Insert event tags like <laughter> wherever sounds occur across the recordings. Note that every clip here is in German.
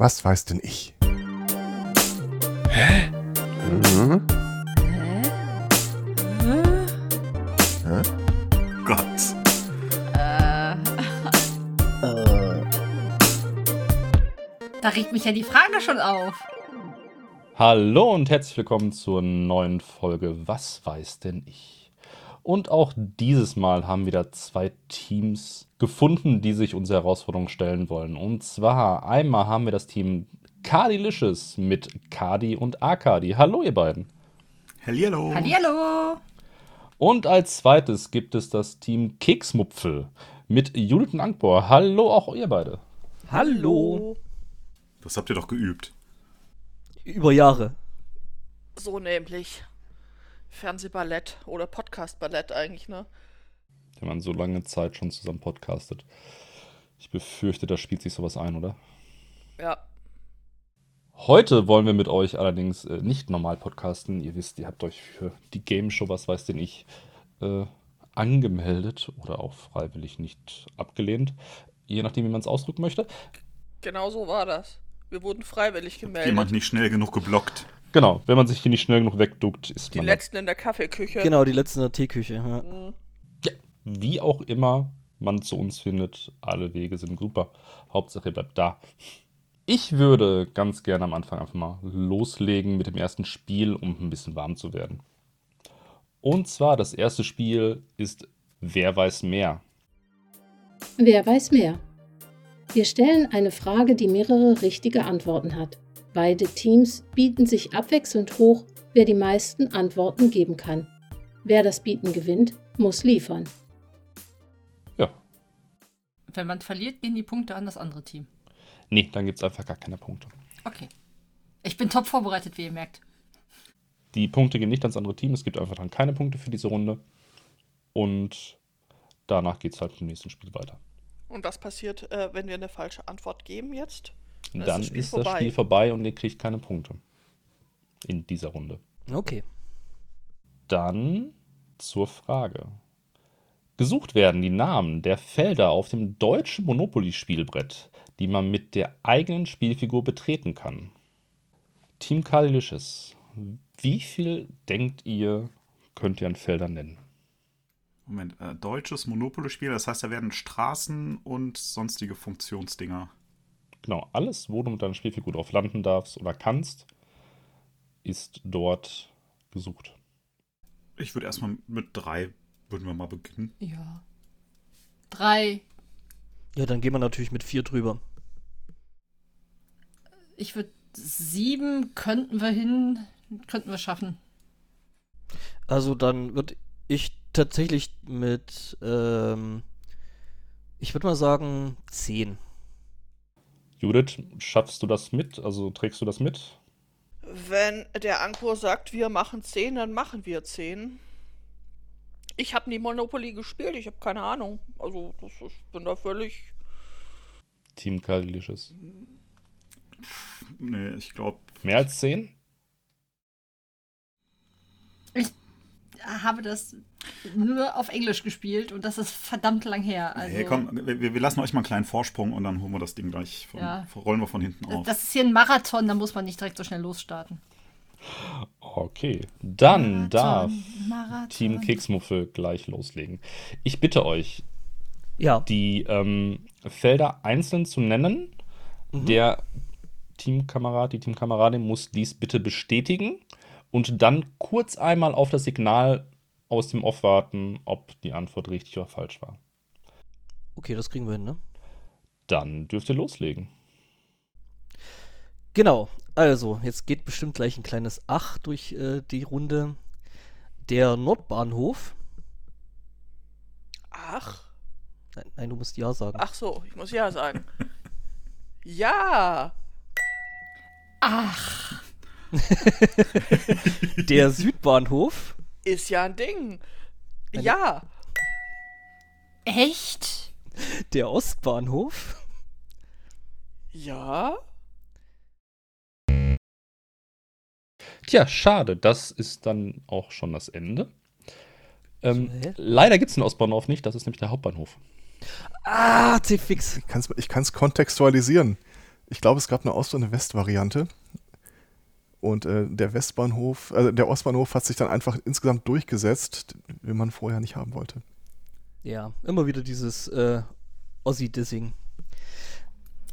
Was weiß denn ich? Hä? Mhm. Hä? Hä? Gott. Äh. Da regt mich ja die Frage schon auf. Hallo und herzlich willkommen zur neuen Folge Was weiß denn ich? Und auch dieses Mal haben wieder zwei Teams gefunden, die sich unsere Herausforderung stellen wollen. Und zwar einmal haben wir das Team Cardilicious mit Cardi und Arkadi. Hallo ihr beiden. Hallihallo. Hallihallo. Und als zweites gibt es das Team Keksmupfel mit Judith und Ankbor. Hallo auch ihr beide. Hallo. Das habt ihr doch geübt. Über Jahre. So nämlich. Fernsehballett oder Podcastballett eigentlich, ne? Wenn man so lange Zeit schon zusammen podcastet. Ich befürchte, da spielt sich sowas ein, oder? Ja. Heute wollen wir mit euch allerdings äh, nicht normal podcasten. Ihr wisst, ihr habt euch für die Game Show, was weiß denn ich, äh, angemeldet oder auch freiwillig nicht abgelehnt. Je nachdem, wie man es ausdrücken möchte. Genau so war das. Wir wurden freiwillig Hat gemeldet. jemand nicht schnell genug geblockt. Genau, wenn man sich hier nicht schnell genug wegduckt, ist die man da. letzten in der Kaffeeküche. Genau, die letzten in der Teeküche. Ja. Mhm. Wie auch immer man zu uns findet, alle Wege sind super. Hauptsache, ihr bleibt da. Ich würde ganz gerne am Anfang einfach mal loslegen mit dem ersten Spiel, um ein bisschen warm zu werden. Und zwar das erste Spiel ist Wer weiß mehr? Wer weiß mehr? Wir stellen eine Frage, die mehrere richtige Antworten hat. Beide Teams bieten sich abwechselnd hoch, wer die meisten Antworten geben kann. Wer das Bieten gewinnt, muss liefern. Ja, Wenn man verliert, gehen die Punkte an das andere Team. nee, dann gibt es einfach gar keine Punkte. Okay. Ich bin top vorbereitet, wie ihr merkt. Die Punkte gehen nicht ans andere Team, es gibt einfach dann keine Punkte für diese Runde. Und danach geht es halt im nächsten Spiel weiter. Und was passiert, äh, wenn wir eine falsche Antwort geben jetzt? Dann ist dann das Spiel ist das vorbei. Spiel vorbei und ihr kriegt keine Punkte. In dieser Runde. Okay. Dann zur Frage. Gesucht werden die Namen der Felder auf dem deutschen Monopoly-Spielbrett, die man mit der eigenen Spielfigur betreten kann. Team Carlicious, wie viel denkt ihr, könnt ihr an Feldern nennen? Moment, äh, deutsches Monopoly-Spiel, das heißt, da werden Straßen und sonstige Funktionsdinger. Genau, alles, wo du mit deiner Spielfigur drauf landen darfst oder kannst, ist dort gesucht. Ich würde erstmal mit drei, würden wir mal beginnen. Ja. Drei. Ja, dann gehen wir natürlich mit vier drüber. Ich würde sieben könnten wir hin, könnten wir schaffen. Also dann würde ich tatsächlich mit, ähm, ich würde mal sagen, zehn. Judith, schaffst du das mit? Also trägst du das mit? Wenn der Ankur sagt, wir machen 10, dann machen wir 10. Ich habe nie Monopoly gespielt, ich habe keine Ahnung. Also, das, ich bin da völlig. Team Carlicious. Nee, ich glaube, Mehr als 10? Habe das nur auf Englisch gespielt und das ist verdammt lang her. Also, hey, komm, wir, wir lassen euch mal einen kleinen Vorsprung und dann holen wir das Ding gleich, von, Ja. rollen wir von hinten auf. Das ist hier ein Marathon, da muss man nicht direkt so schnell losstarten. Okay, dann darf Marathon. Team Keksmuffel gleich loslegen. Ich bitte euch, Ja. die ähm, Felder einzeln zu nennen. Der Teamkamerad, die Teamkameradin muss dies bitte bestätigen und dann kurz einmal auf das Signal aus dem Off warten, ob die Antwort richtig oder falsch war. Okay, das kriegen wir hin, ne? Dann dürft ihr loslegen. Genau. Also, jetzt geht bestimmt gleich ein kleines Ach durch äh, die Runde. Der Nordbahnhof. Ach, Nein, nein, du musst Ja sagen. ach so, ich muss ja sagen. <laughs> ja! Ach, <laughs> Der Südbahnhof. Ist ja ein Ding. Eine- Ja! echt? Der Ostbahnhof. Ja? Tja, schade, das ist dann auch schon das Ende. Ähm, So, leider gibt es den Ostbahnhof nicht, das ist nämlich der Hauptbahnhof. Ah, C-Fix. Ich kann es ich kann's kontextualisieren. Ich glaube, es gab eine Ost- und eine Westvariante. Und äh, der Westbahnhof, also der Ostbahnhof hat sich dann einfach insgesamt durchgesetzt, wie man vorher nicht haben wollte. Ja, immer wieder dieses äh, Ossi-Dissing.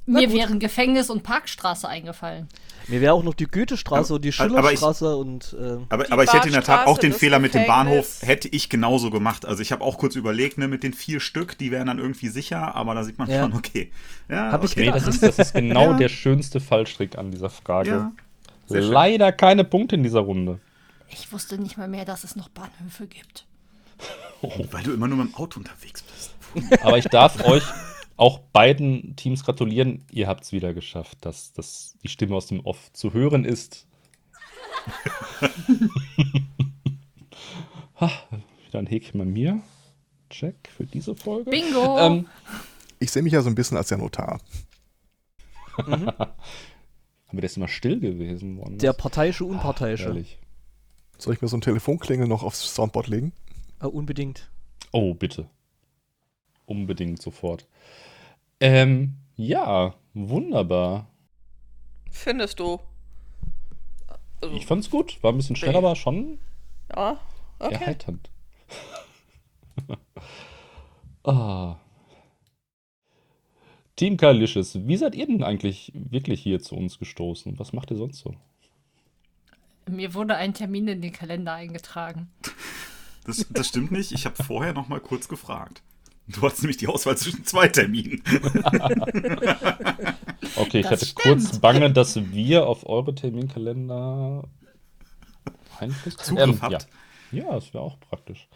Mir wären Gefängnis und Parkstraße eingefallen. Mir wäre auch noch die Goethestraße und die aber ich- Schillerstraße und äh, Aber, aber ich hätte in der Tat auch den Fehler mit dem. Bahnhof, hätte ich genauso gemacht. Also ich habe auch kurz überlegt, ne, mit den vier Stück, die wären dann irgendwie sicher, aber da sieht man Ja. schon, okay. Ja, Hab ich okay. Nee, gedacht. das ist, das ist genau <laughs> Ja. der schönste Fallstrick an dieser Frage. Ja. Leider keine Punkte in dieser Runde. Ich wusste nicht mal mehr, dass es noch Bahnhöfe gibt. <laughs> Weil du immer nur mit dem Auto unterwegs bist. Aber ich darf euch auch beiden Teams gratulieren. Ihr habt es wieder geschafft, dass, dass die Stimme aus dem Off zu hören ist. <laughs> ha, wieder ein Häkchen bei mir. Check für diese Folge. Bingo! Ähm, Ich sehe mich ja so ein bisschen als der Notar. <laughs> haben wir das immer still gewesen? Worden? der parteiische Unparteiische. Herrlich. Soll ich mir so einen Telefonklingel noch aufs Soundboard legen? Äh, unbedingt. Oh, bitte. Unbedingt sofort. Ähm, ja, wunderbar. Findest du? Also, Ich fand's gut. War ein bisschen schneller, aber schon ja, okay. erheiternd. <laughs> ah. Team Kalicious, wie seid ihr denn eigentlich wirklich hier zu uns gestoßen? Was macht ihr sonst so? Mir wurde ein Termin in den Kalender eingetragen. Das, das stimmt nicht. Ich habe vorher noch mal kurz gefragt. Du hattest nämlich die Auswahl zwischen zwei Terminen. <laughs> Okay, ich Das hatte stimmt. kurz Bange, dass wir auf eure Terminkalender Einfluss Zugriff habt. Ja, ja das wäre auch praktisch.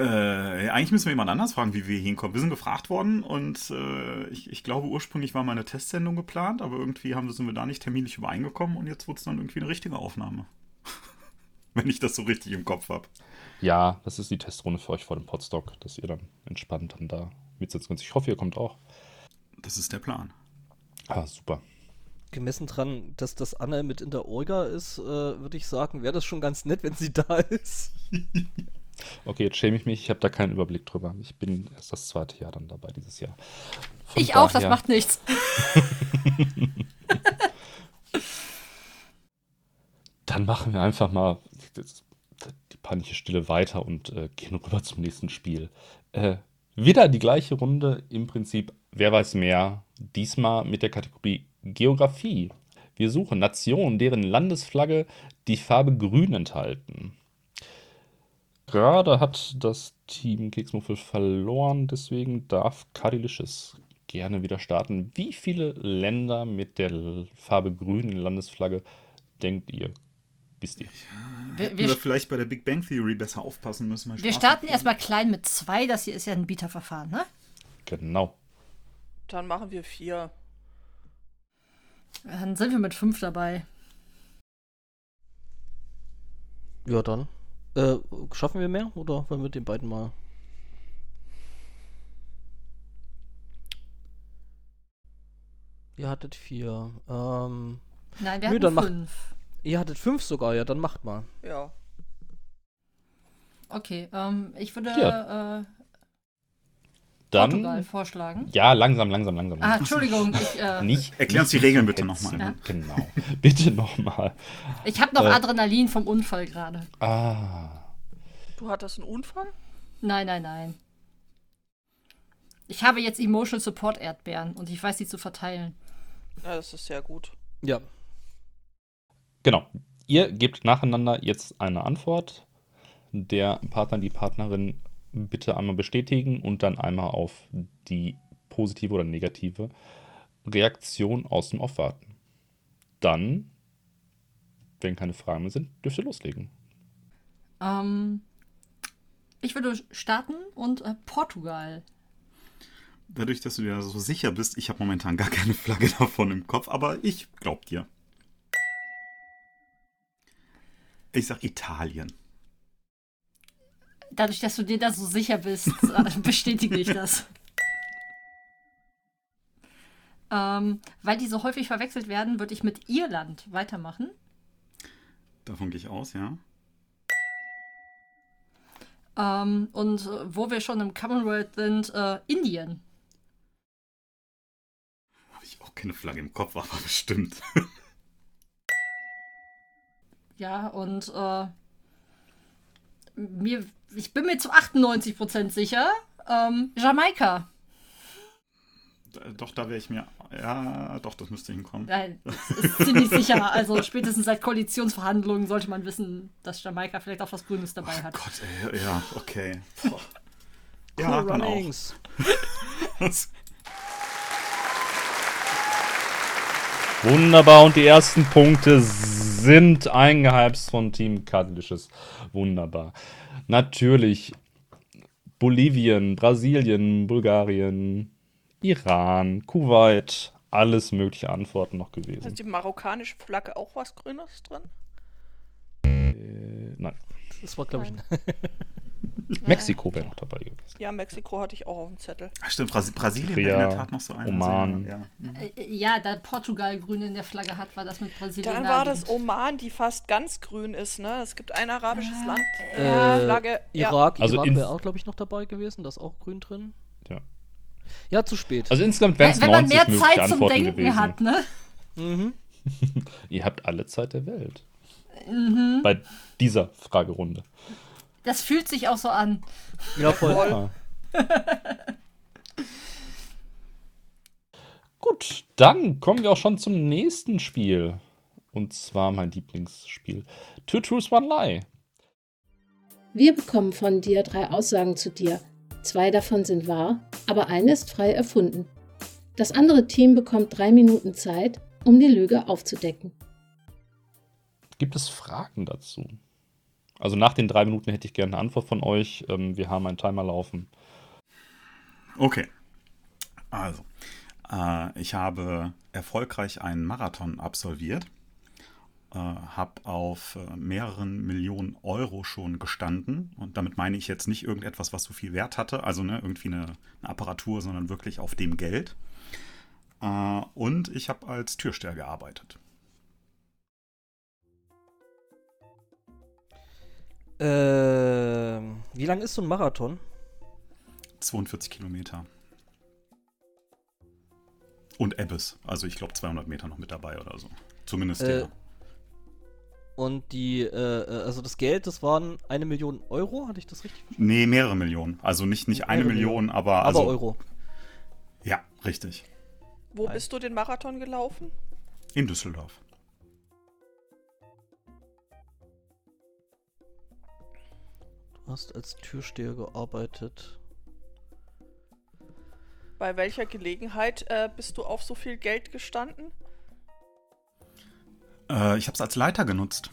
Äh, eigentlich müssen wir jemand anders fragen, wie wir hier hinkommen. Wir sind gefragt worden und äh, ich, ich glaube, ursprünglich war mal eine Testsendung geplant, aber irgendwie haben, sind wir da nicht terminlich übereingekommen und jetzt wurde es dann irgendwie eine richtige Aufnahme. <laughs> Wenn ich das so richtig im Kopf habe. Ja, das ist die Testrunde für euch vor dem Podstock, dass ihr dann entspannt dann da mitsitzen könnt. Ich hoffe, ihr kommt auch. Das ist der Plan. Ah, super. Gemessen dran, dass das Anna mit in der Orga ist, äh, würde ich sagen, wäre das schon ganz nett, wenn sie da ist. <laughs> Okay, jetzt schäme ich mich, ich habe da keinen Überblick drüber. Ich bin erst das zweite Jahr dann dabei dieses Jahr. Von ich auch, das daher- macht nichts. <laughs> Dann machen wir einfach mal die peinliche Stille weiter und äh, gehen rüber zum nächsten Spiel. Äh, wieder die gleiche Runde, im Prinzip, wer weiß mehr, diesmal mit der Kategorie Geografie. Wir suchen Nationen, deren Landesflagge die Farbe grün enthalten. Gerade hat das Team Keksmuffel verloren, deswegen darf Cadilicious gerne wieder starten. Wie viele Länder mit der Farbe grün in der Landesflagge denkt ihr? Wisst ihr? Wir, Hätten wir, wir vielleicht bei der Big Bang Theory besser aufpassen müssen. wir Spaß starten erstmal klein mit zwei. Das hier ist ja ein Bieterverfahren, ne? Genau. Dann machen wir vier. Dann sind wir mit fünf dabei. Ja, dann. Äh, schaffen wir mehr oder wollen wir den beiden mal? Ihr hattet vier. Ähm, Nein, wir Nö, hatten fünf. ihr hattet fünf sogar, ja, dann macht mal. Ja. Okay, ähm, ich würde Ja. äh, Dann. Portugal vorschlagen. Ja, langsam, langsam, langsam. Ah, Entschuldigung, ich, äh, Nicht. Erklär uns die Regeln bitte nochmal. Genau. <laughs> Bitte nochmal. ich habe noch Äh. Adrenalin vom Unfall gerade. Ah. Du hattest einen Unfall? Nein, nein, nein. Ich habe jetzt Emotional Support Erdbeeren und ich weiß sie zu verteilen. Ja, das ist sehr gut. Ja. Genau. Ihr gebt nacheinander jetzt eine Antwort. Der Partner, die Partnerin bitte einmal bestätigen und dann einmal auf die positive oder negative Reaktion aus dem Off warten. Dann, wenn keine Fragen mehr sind, dürft ihr loslegen. Ähm, ich würde starten und äh, Portugal. Dadurch, dass du dir so sicher bist, ich habe momentan gar keine Flagge <laughs> davon im Kopf, aber ich glaub dir. Ich sag Italien. Dadurch, dass du dir da so sicher bist, <laughs> bestätige ich das. Ähm, weil die so häufig verwechselt werden, würde ich mit Irland weitermachen. Davon gehe ich aus, ja. Ähm, und äh, wo wir schon im Commonwealth sind, äh, Indien. Habe ich auch keine Flagge im Kopf, aber bestimmt. Ja, und äh, mir, ich bin mir zu 98% sicher, ähm, Jamaika. Doch, da wäre ich mir. Ja, doch, das müsste hinkommen. Nein, das ist ziemlich sicher. Also spätestens seit Koalitionsverhandlungen sollte man wissen, dass Jamaika vielleicht auch was Grünes dabei hat. Gott, ey, ja, okay. Boah. Cool Ja, dann auch. Runnings. Wunderbar, und die ersten Punkte sind eingeheimst von Team Kadlisches. Wunderbar. Natürlich Bolivien, Brasilien, Bulgarien, Iran, Kuwait, alles mögliche Antworten noch gewesen. Ist die marokkanische Flagge auch was Grünes drin? Äh, nein, Das war, glaube ich. <laughs> Mexiko wäre noch dabei gewesen. Ja, Mexiko hatte ich auch auf dem Zettel. Ach, stimmt, Brasi Brasilien wäre in der Tat noch so ein. Oman. Ja. Äh, Ja, da Portugal Grüne in der Flagge hat, war das mit Brasilien. Dann war das. Oman, die fast ganz grün ist, ne? Es gibt ein arabisches Land. Äh, Flagge. Ja. Irak, Also Irak wäre auch, glaube ich, noch dabei gewesen. Da ist auch grün drin. Ja. Ja, zu spät. Also insgesamt wären es Wenn man 90 mehr Zeit zum Antworten Denken gewesen. hat, ne? mhm. <laughs> Ihr habt alle Zeit der Welt. Mhm. Bei dieser Fragerunde. Das fühlt sich auch so an. Ja, voll. <laughs> Gut, dann kommen wir auch schon zum nächsten Spiel. Und zwar mein Lieblingsspiel. Two Truths, One Lie. Wir bekommen von dir drei Aussagen zu dir. Zwei davon sind wahr, aber eine ist frei erfunden. Das andere Team bekommt drei Minuten Zeit, um die Lüge aufzudecken. Gibt es Fragen dazu? Also nach den drei Minuten hätte ich gerne eine Antwort von euch. Ähm, wir haben einen Timer laufen. Okay. Also, äh, ich habe erfolgreich einen Marathon absolviert, äh, habe auf äh, mehreren Millionen Euro schon gestanden und damit meine ich jetzt nicht irgendetwas, was so viel Wert hatte, also ne, irgendwie eine, eine Apparatur, sondern wirklich auf dem Geld. Äh, und ich habe als Türsteher gearbeitet. Ähm, wie lang ist so ein Marathon? 42 Kilometer. Und Ebbes, also ich glaube 200 Meter noch mit dabei oder so. Zumindest Äh, der. Und die, äh, äh, also das Geld, das waren eine Million Euro, hatte ich das richtig? Nee, mehrere Millionen. Also nicht, nicht eine Million, aber. Aber Also, Euro. Ja, richtig. Wo Nein. bist du den Marathon gelaufen? In Düsseldorf. Hast als Türsteher gearbeitet. Bei welcher Gelegenheit äh, bist du auf so viel Geld gestanden? Äh, ich habe es als Leiter genutzt.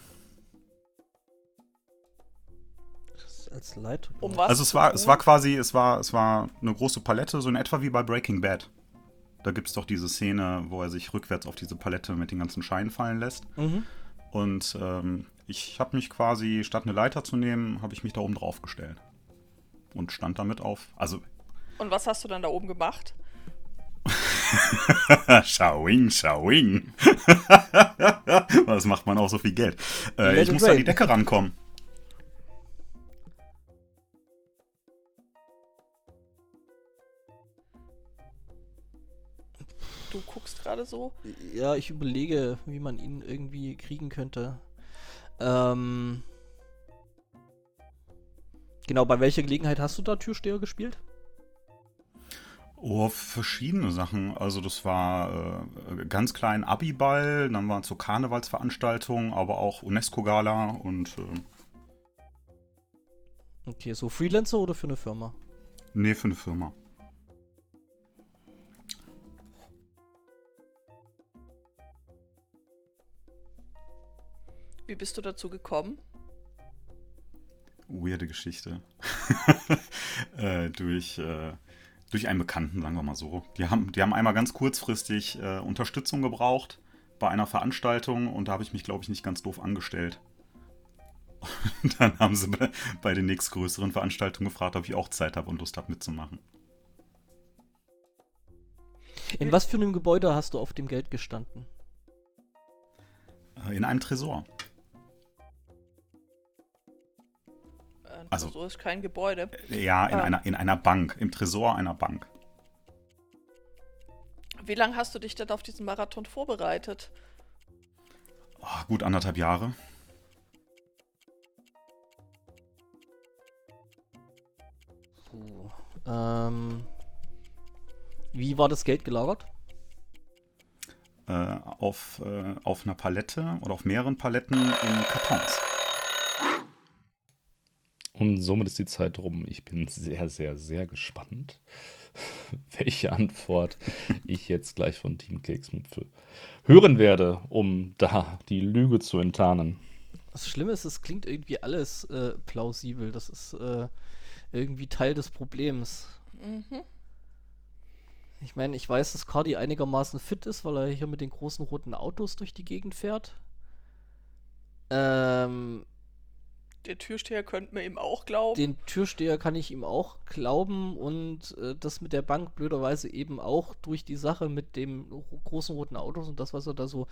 Als Leiter. Um was? also es war, es war quasi, es war, es war eine große Palette, so in etwa wie bei Breaking Bad. Da gibt es doch diese Szene, wo er sich rückwärts auf diese Palette mit den ganzen Scheinen fallen lässt. Mhm. Und ähm, ich habe mich quasi, statt eine Leiter zu nehmen, habe ich mich da oben drauf gestellt. Und stand damit auf. Also, Und was hast du dann da oben gemacht? <laughs> Shawing, Shawing. Was <laughs> macht man auch so viel Geld? Äh, ich muss an die. Decke rankommen. Du guckst gerade so. Ja, ich überlege, wie man ihn irgendwie kriegen könnte. Ähm. Genau, bei welcher Gelegenheit hast du da Türsteher gespielt? Oh, verschiedene Sachen. Also das war äh, ganz klein Abiball, dann waren so Karnevalsveranstaltungen, aber auch UNESCO-Gala und äh, Okay, so Freelancer oder für eine Firma? nee, für eine Firma. Wie bist du dazu gekommen? Weirde Geschichte. <laughs> äh, durch, äh, durch einen Bekannten, sagen wir mal so. Die haben, die haben einmal ganz kurzfristig äh, Unterstützung gebraucht bei einer Veranstaltung und da habe ich mich, glaube ich, nicht ganz doof angestellt. Und <laughs> dann haben sie bei, bei den nächstgrößeren Veranstaltungen gefragt, ob ich auch Zeit habe und Lust habe mitzumachen. In was für einem Gebäude hast du auf dem Geld gestanden? Äh, in einem Tresor. Äh, Also- so ist kein Gebäude. Ja, in, Ah. einer, in einer Bank, im Tresor einer Bank. Wie lange hast du dich denn auf diesen Marathon vorbereitet? Oh, gut anderthalb Jahre. Puh. Ähm, wie war das Geld gelagert? Äh, auf, äh, auf einer Palette oder auf mehreren Paletten in Kartons. Und somit ist die Zeit rum. Ich bin sehr, sehr, sehr gespannt, <laughs> welche Antwort ich jetzt gleich von Team Keksmüpfel hören werde, um da die Lüge zu enttarnen. Das Schlimme ist, es klingt irgendwie alles äh, plausibel. Das ist äh, irgendwie Teil des Problems. Mhm. Ich meine, ich weiß, dass Cardi einigermaßen fit ist, weil er hier mit den großen roten Autos durch die Gegend fährt. Ähm, Der Türsteher könnte mir eben auch glauben. den Türsteher kann ich ihm auch glauben und äh, das mit der Bank blöderweise eben auch durch die Sache mit dem ro- großen roten Autos und das, was er da so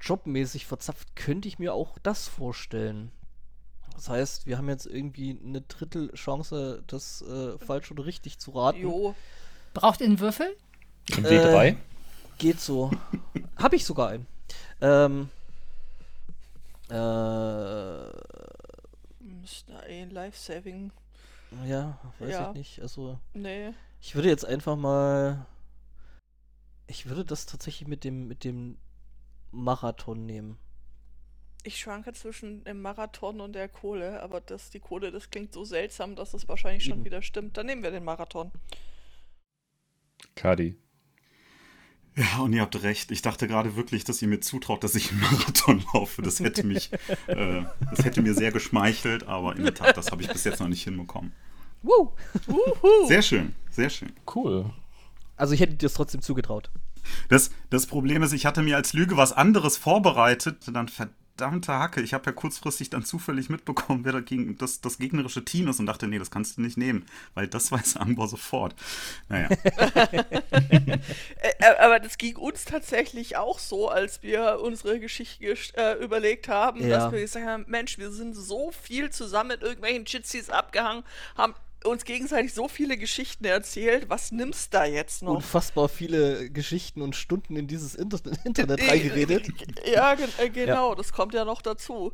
jobmäßig verzapft, könnte ich mir auch das vorstellen. Das heißt, wir haben jetzt irgendwie eine Drittelchance, das äh, falsch oder richtig zu raten. Jo. Braucht ihr einen Würfel? Im W3? Geht so. <laughs> Hab ich sogar einen. Ähm, äh, Müsste ein Life-Saving. ja, weiß Ja. ich nicht. Also, Nee. ich würde jetzt einfach mal. Ich würde das tatsächlich mit dem, mit dem Marathon nehmen. Ich schwanke zwischen dem Marathon und der Kohle, aber das, die Kohle, das klingt so seltsam, dass es wahrscheinlich schon Eben. wieder stimmt. Dann nehmen wir den Marathon. Kadi. Ja, und ihr habt recht. Ich dachte gerade wirklich, dass ihr mir zutraut, dass ich einen <laughs> Marathon laufe. Das hätte mich, äh, das hätte mir sehr geschmeichelt, aber in der Tat, das habe ich bis jetzt noch nicht hinbekommen. Woo! Sehr schön, sehr schön. Cool. Also ich hätte dir das trotzdem zugetraut. Das, das Problem ist, ich hatte mir als Lüge was anderes vorbereitet. Dann verdammte Hacke. Ich habe ja kurzfristig dann zufällig mitbekommen, wer dagegen das, das gegnerische Team ist und dachte, nee, das kannst du nicht nehmen, weil das weiß Angbor sofort. Naja, Äh, äh, aber das ging uns tatsächlich auch so, als wir unsere Geschichte gesch- äh, überlegt haben, Ja. dass wir gesagt haben, Mensch, wir sind so viel zusammen mit irgendwelchen Jitsis abgehangen, haben uns gegenseitig so viele Geschichten erzählt. Was nimmst da jetzt noch? Unfassbar viele Geschichten und Stunden in dieses Inter Internet <laughs> reingeredet. Ja, äh, genau, das kommt ja noch dazu.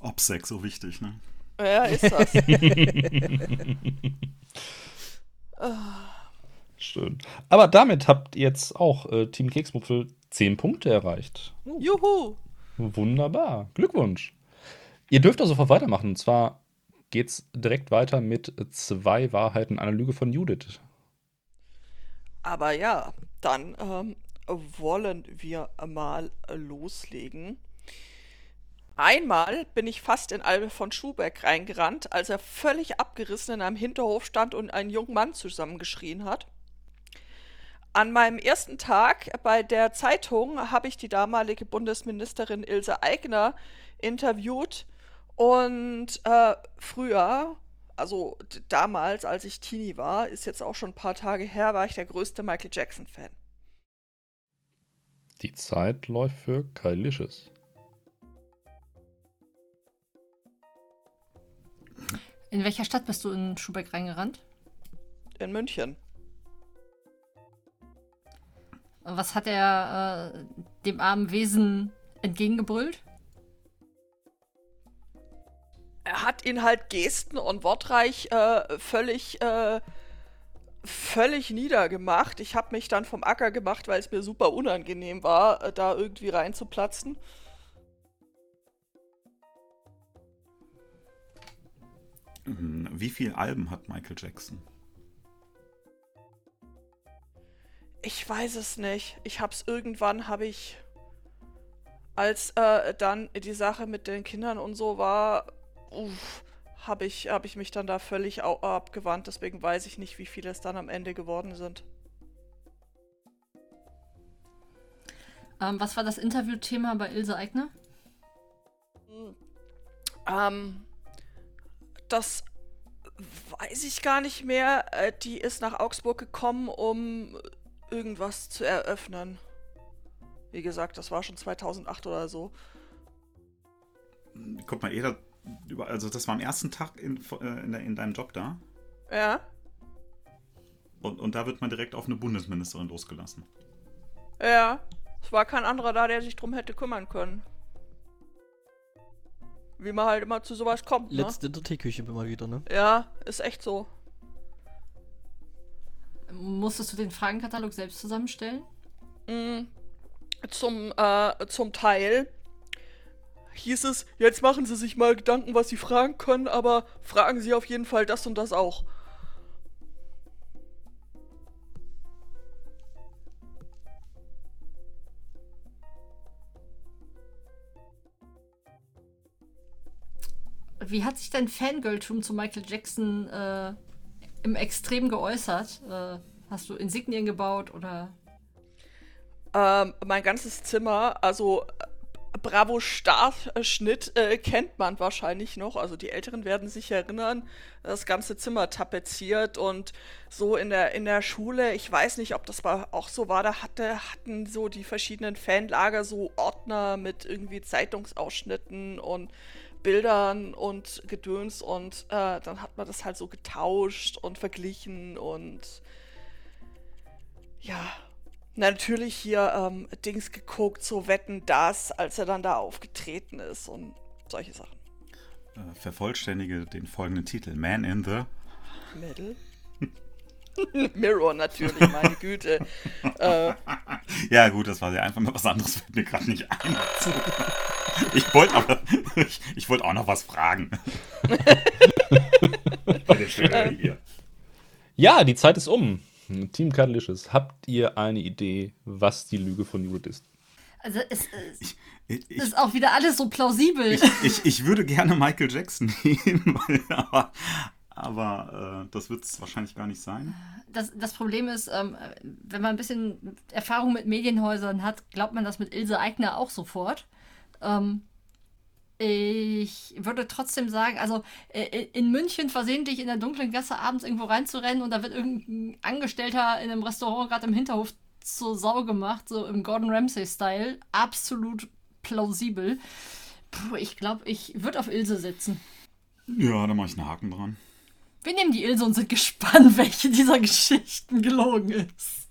Obsec, so wichtig, ne? Ja, ist das. <laughs> Schön. Aber damit habt ihr jetzt auch äh, Team Keksmupfel 10 Punkte erreicht. Juhu! Wunderbar. Glückwunsch. Ihr dürft auch sofort weitermachen. Und zwar geht's direkt weiter mit zwei Wahrheiten, einer Lüge von Judith. Aber ja, dann ähm, wollen wir mal loslegen. Einmal bin ich fast in Albe von Schubeck reingerannt, als er völlig abgerissen in einem Hinterhof stand und einen jungen Mann zusammengeschrien hat. An meinem ersten Tag bei der Zeitung habe ich die damalige Bundesministerin Ilse Aigner interviewt und äh, früher, also damals, als ich Teenie war, ist jetzt auch schon ein paar Tage her, war ich der größte Michael Jackson-Fan. Die Zeit läuft für Kailicious. In welcher Stadt bist du in Schubeck reingerannt? In München. Was hat er äh, dem armen Wesen entgegengebrüllt? Er hat ihn halt gesten- und wortreich äh, völlig, äh, völlig niedergemacht. Ich habe mich dann vom Acker gemacht, weil es mir super unangenehm war, äh, da irgendwie reinzuplatzen. Hm, Wie viele Alben hat Michael Jackson? Ich weiß es nicht. Ich hab's irgendwann, habe ich, als äh, dann die Sache mit den Kindern und so war, habe ich, hab ich mich dann da völlig abgewandt. Deswegen weiß ich nicht, wie viele es dann am Ende geworden sind. Ähm, was war das Interviewthema bei Ilse Aigner? Ähm, das weiß ich gar nicht mehr. Äh, die ist nach Augsburg gekommen, um irgendwas zu eröffnen. Wie gesagt, das war schon 2008 oder so. Guck mal, Eda, über- also das war am ersten Tag in, äh, in, in deinem Job da. Ja. Und, und da wird man direkt auf eine Bundesministerin losgelassen. Ja, es war kein anderer da, der sich drum hätte kümmern können. Wie man halt immer zu sowas kommt, ne? Letzte in der Teeküche immer wieder, ne? Ja, ist echt so. Musstest du den Fragenkatalog selbst zusammenstellen? Mm, Zum, äh, zum Teil hieß es, jetzt machen Sie sich mal Gedanken, was Sie fragen können, aber fragen Sie auf jeden Fall das und das auch. Wie hat sich dein Fangirltum zu Michael Jackson äh, im Extrem geäußert? Äh, hast du Insignien gebaut oder Ähm, mein ganzes Zimmer, also äh, Bravo Starschnitt äh, kennt man wahrscheinlich noch. Also die Älteren werden sich erinnern, das ganze Zimmer tapeziert und so in der in der Schule. Ich weiß nicht, ob das auch so war. Da hatte hatten so die verschiedenen Fanlager so Ordner mit irgendwie Zeitungsausschnitten und Bildern und Gedöns und äh, dann hat man das halt so getauscht und verglichen und ja, natürlich hier ähm, Dings geguckt, so Wetten das, als er dann da aufgetreten ist und solche Sachen. Äh, vervollständige den folgenden Titel: Man in the. Metal? <laughs> Mirror natürlich, meine Güte. <laughs> äh, Ja, gut, das war sehr einfach. Nur was anderes fällt mir gerade nicht ein. <laughs> Ich wollte aber. Ich, ich wollte auch noch was fragen. Bei der Stelle hier. Ja, die Zeit ist um. Team Cuddlicious, habt ihr eine Idee, was die Lüge von Judith ist? Also es, es Ich, ich, ist auch wieder alles so plausibel. ich, ich, ich würde gerne Michael Jackson <laughs> nehmen, aber, aber äh, das wird es wahrscheinlich gar nicht sein. Das, das Problem ist, ähm, wenn man ein bisschen Erfahrung mit Medienhäusern hat, glaubt man das mit Ilse Aigner auch sofort. Ähm, ich würde trotzdem sagen, also äh, in München versehentlich in der dunklen Gasse abends irgendwo reinzurennen und da wird irgendein Angestellter in einem Restaurant gerade im Hinterhof zur Sau gemacht, so im Gordon Ramsay-Style. Absolut plausibel. Puh, ich glaube, ich würde auf Ilse setzen. Ja, da mache ich einen Haken dran. Wir nehmen die Ilse und sind <laughs> gespannt, welche dieser Geschichten gelogen ist.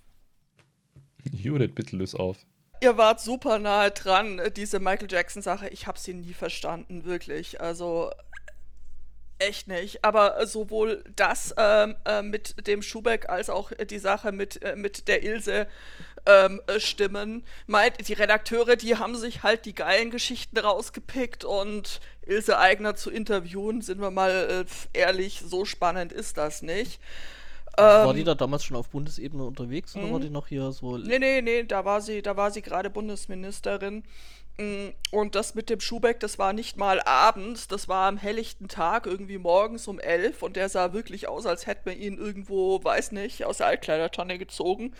Judith, bitte löse auf. Ihr wart super nahe dran, diese Michael Jackson-Sache. Ich habe sie nie verstanden, wirklich. Also echt nicht. Aber sowohl das ähm, äh, mit dem Schubeck als auch die Sache mit, äh, mit der Ilse ähm, äh, stimmen. Meint, die Redakteure, die haben sich halt die geilen Geschichten rausgepickt und Ilse Eigner zu interviewen, sind wir mal äh, ehrlich, so spannend ist das nicht. War Ähm, die da damals schon auf Bundesebene unterwegs oder mhm. war die noch hier so. Nee, nee, nee, da war sie, da war sie gerade Bundesministerin. Mm, Und das mit dem Schubeck, das war nicht mal abends, das war am helllichten Tag, irgendwie morgens um elf. Und der sah wirklich aus, als hätte man ihn irgendwo, weiß nicht, aus der Altkleidertonne gezogen.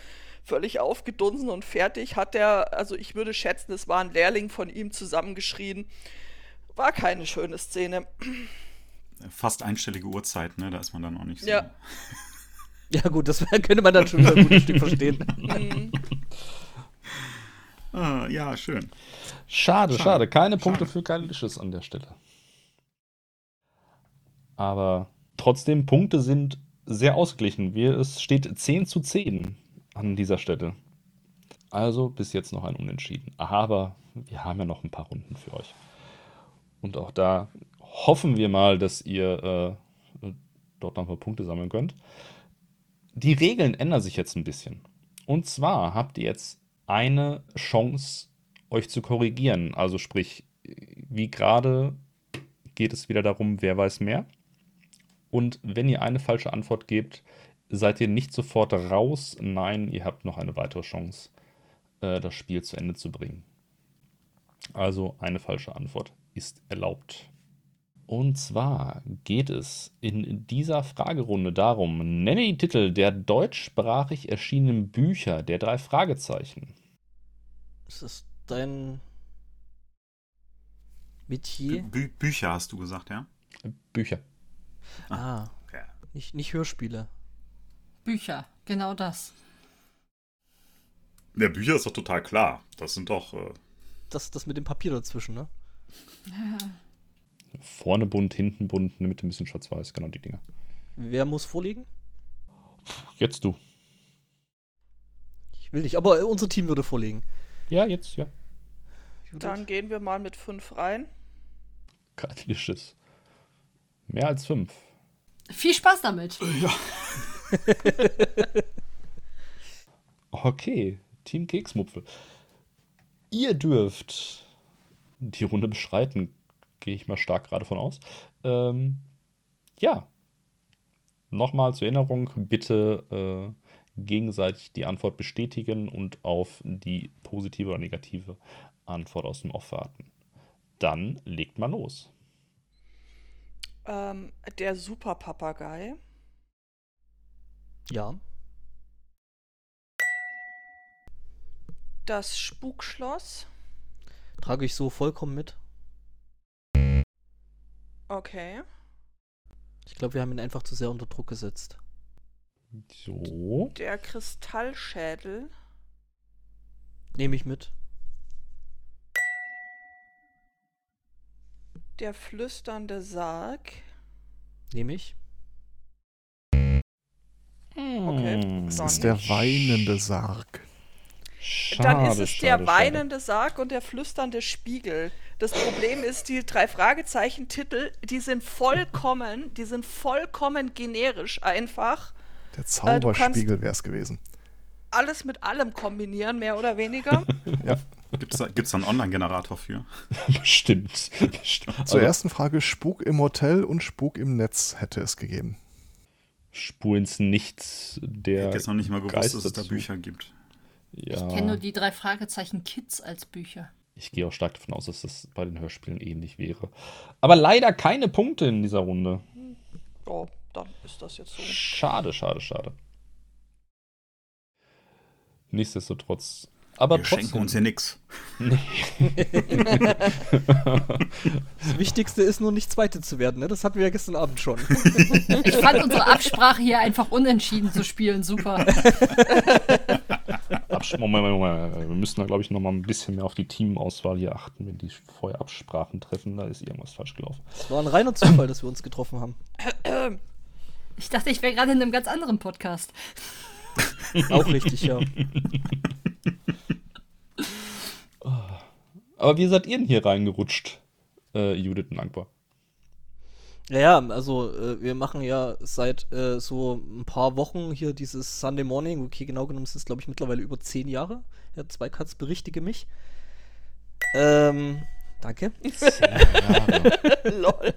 Völlig aufgedunsen und fertig hat er, also ich würde schätzen, es war ein Lehrling von ihm zusammengeschrien. War keine schöne Szene. Fast einstellige Uhrzeit, ne? Da ist man dann auch nicht so. Ja. <laughs> <laughs> Ja, gut, das könnte man dann schon wieder ein gutes Stück verstehen. <laughs> Ah, ja, schön. Schade, schade. Schade. Keine Punkte Schade. für Cuddlicious an der Stelle. Aber trotzdem, Punkte sind sehr ausgeglichen. Wir, es steht 10 zu 10 an dieser Stelle. Also bis jetzt noch ein Unentschieden. Aber wir haben ja noch ein paar Runden für euch. Und auch da hoffen wir mal, dass ihr äh, dort noch ein paar Punkte sammeln könnt. Die Regeln ändern sich jetzt ein bisschen. Und zwar habt ihr jetzt eine Chance, euch zu korrigieren. Also sprich, wie gerade geht es wieder darum, wer weiß mehr. Und wenn ihr eine falsche Antwort gebt, seid ihr nicht sofort raus. Nein, ihr habt noch eine weitere Chance, äh, das Spiel zu Ende zu bringen. Also eine falsche Antwort ist erlaubt. Und zwar geht es in dieser Fragerunde darum, nenne die Titel der deutschsprachig erschienenen Bücher der drei Fragezeichen. Ist das dein Metier? Bü Bücher hast du gesagt, ja? Bücher. Ah, Ja. nicht, nicht Hörspiele. Bücher, genau das. Der Bücher ist doch total klar. Das sind doch. Äh, Das, das mit dem Papier dazwischen, ne? <laughs> Vorne bunt, hinten bunt, in der Mitte ein bisschen schwarz-weiß, genau die Dinger. Wer muss vorliegen? Jetzt du. Ich will nicht, aber äh, unser Team würde vorlegen. Ja, jetzt, ja. Judith? Dann gehen wir mal mit fünf rein. Delicious. Mehr als fünf. Viel Spaß damit. <laughs> Okay, Team Keksmupfel. Ihr dürft die Runde beschreiten, gehe ich mal stark gerade von aus. Ähm, ja. Nochmal zur Erinnerung, bitte äh, gegenseitig die Antwort bestätigen und auf die positive oder negative Antwort aus dem Off warten. Dann legt mal los. Ähm, der Superpapagei. Ja. Das Spukschloss. Trage ich so vollkommen mit. Okay. Ich glaube, wir haben ihn einfach zu sehr unter Druck gesetzt. So. Der Kristallschädel. Nehme ich mit. Der flüsternde Sarg. Nehme ich. Okay. Hm, Das Dann ist der weinende Sarg. Schade, Dann ist es der schade, weinende Sarg und der flüsternde Spiegel. Das Problem ist, die drei Fragezeichen-Titel, die sind vollkommen, die sind vollkommen generisch einfach. Der Äh, Zauberspiegel wäre es gewesen. Alles mit allem kombinieren, mehr oder weniger. <laughs> Ja. Gibt es da, gibt's da einen Online-Generator für? <laughs> Bestimmt. Bestimmt. Zur Also, ersten Frage: Spuk im Hotel und Spuk im Netz hätte es gegeben. Spur ins Nichts Ich der. hätte jetzt noch nicht mal gewusst, dass es da. Bücher gibt. Ja, Ich kenne nur die drei Fragezeichen Kids als Bücher. Ich gehe auch stark davon aus, dass das bei den Hörspielen ähnlich wäre. Aber leider keine Punkte in dieser Runde. Oh, dann ist das jetzt so. Schade, schade, schade. Nichtsdestotrotz. Aber Wir trotzdem. schenken uns hier nix. Das Wichtigste ist nur nicht Zweite zu werden, ne? Das hatten wir ja gestern Abend schon. Ich fand unsere Absprache hier einfach unentschieden zu spielen super. <laughs> Moment, Moment, Moment. Wir müssen da, glaube ich, noch mal ein bisschen mehr auf die Teamauswahl hier achten, wenn die vorher Absprachen treffen. Da ist irgendwas falsch gelaufen. Es war ein reiner Zufall, dass wir uns getroffen haben. Ich dachte, ich wäre gerade in einem ganz anderen Podcast. <laughs> Auch richtig, ja. Aber wie seid ihr denn hier reingerutscht, äh, Judith und Angbar? Ja, ja, also äh, wir machen ja seit äh, so ein paar Wochen hier dieses Sunday Morning. Okay, genau genommen ist es, glaube ich, mittlerweile über zehn Jahre. Ja, zwei Cuts berichtige mich. Ähm, danke. <laughs> Zehn Jahre. <laughs> Lol.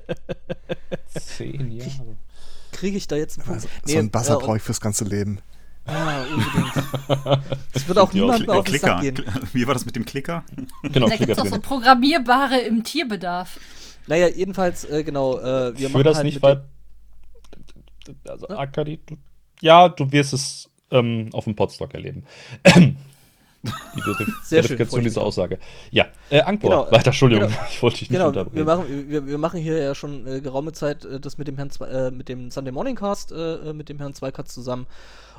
Zehn Jahre. Kriege ich da jetzt einen Also, Punkt? so ein Buzzer äh, brauche ich fürs ganze Leben. Ah, unbedingt. Das wird auch niemand mehr auf den Klicker. Sack gehen. Wie war das mit dem Klicker? Genau, da gibt es auch so programmierbare im Tierbedarf. Naja, jedenfalls, äh, genau, äh, wir Ich machen das halt nicht weit. Also, Akadi, du, ja, du wirst es ähm, auf dem Podstock erleben. Die Verif- <laughs> Sehr schön, Verifikation dieser Aussage. Ja, äh, Angkor, Genau, weiter, Entschuldigung, genau. <laughs> ich wollte dich nicht Genau, unterbrechen. wir machen, wir, wir machen hier ja schon äh, geraume Zeit äh, das mit dem Herrn, äh, mit dem Sunday Morning Cast, äh, äh, mit dem Herrn Zweikatz zusammen.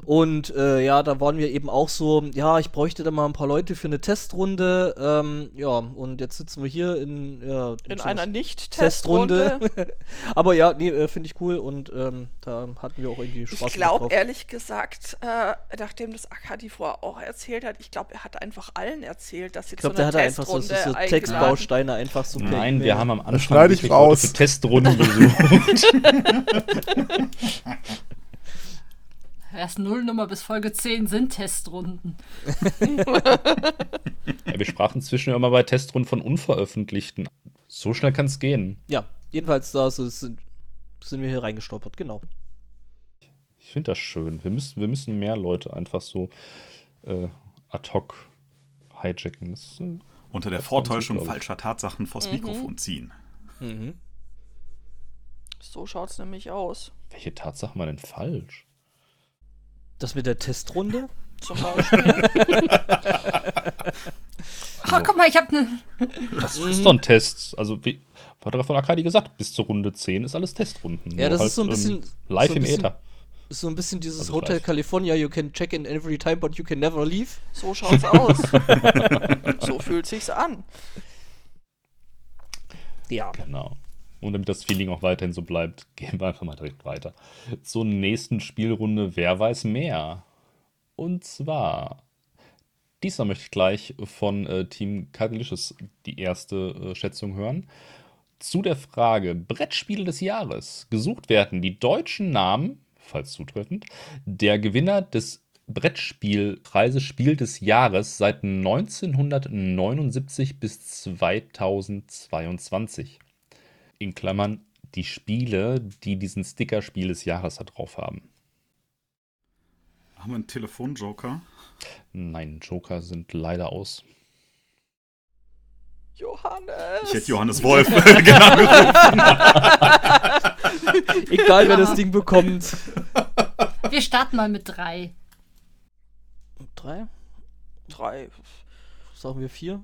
Und äh, ja, da waren wir eben auch so, ja, ich bräuchte da mal ein paar Leute für eine Testrunde. Ähm, ja, und jetzt sitzen wir hier in, ja, In einer Testrunde. Nicht-Testrunde. <laughs> Aber ja, nee, finde ich cool und ähm, da hatten wir auch irgendwie Spaß Ich glaube ehrlich gesagt, äh, nachdem das Akadi vorher auch erzählt hat, ich glaube, er hat einfach allen erzählt, dass sie Ich glaube, zu der einer hatte einfach so, so, Testrunde so eingeladen- Textbausteine einfach so Nein, wir haben am Anfang ich raus. für Testrunden besucht. <laughs> Erst Nullnummer bis Folge 10 sind Testrunden. <laughs> ja, wir sprachen zwischendurch immer bei Testrunden von unveröffentlichten. So schnell kann es gehen. Ja, jedenfalls da so sind, sind wir hier reingestolpert, genau. Ich finde das schön. Wir müssen, wir müssen mehr Leute einfach so äh, ad hoc hijacken. Das, Unter der Das Vortäuschung ich. falscher Tatsachen vors Mhm. Mikrofon ziehen. Mhm. So schaut's nämlich aus. welche Tatsachen waren denn falsch? Das mit der Testrunde? Zum Beispiel. <laughs> Oh, guck mal, ich habe eine. Das ist doch ein Test. Also, wie hat er von Akadi gesagt, bis zur Runde 10 ist alles Testrunden. Ja, das ist so ein bisschen- live so ein im bisschen- Äther. Ist so ein bisschen dieses Also Hotel live. California, you can check in every time, but you can never leave. So schaut's aus. <laughs> so fühlt sich's an. Ja. Genau. Und damit das Feeling auch weiterhin so bleibt, <laughs> gehen wir einfach mal direkt weiter. Zur nächsten Spielrunde Wer weiß mehr? Und zwar, diesmal möchte ich gleich von äh, Team Catalicious die erste äh, Schätzung hören. Zu der Frage Brettspiel des Jahres. Gesucht werden die deutschen Namen, falls zutreffend, der Gewinner des Brettspielpreises des Jahres seit 1979 bis 2022. In Klammern die Spiele, die diesen Sticker Spiel des Jahres da drauf haben. Haben wir einen Telefonjoker? Nein, Joker sind leider aus. Johannes! Ich hätte Johannes Wolf <laughs> genau gerufen. <laughs> Egal, wer das Ding bekommt. Wir starten mal mit drei. Drei? Drei. Sagen wir vier?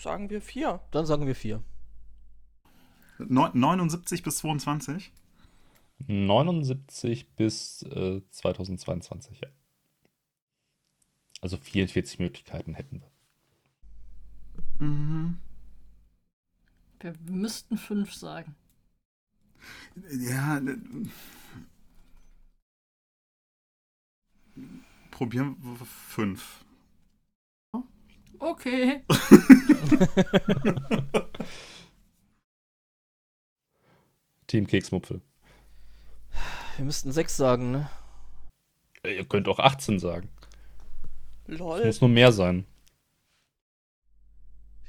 Sagen wir vier. Dann sagen wir vier. Neun- 79 bis 22? 79 bis äh, 2022, ja. Also 44 Möglichkeiten hätten wir. Mhm. Wir müssten fünf sagen. Ja. ne- Probieren wir fünf. Okay. <laughs> Team Keksmupfel. Wir müssten sechs sagen, ne? Äh, Ihr könnt auch 18 sagen. Es Lol. muss nur mehr sein.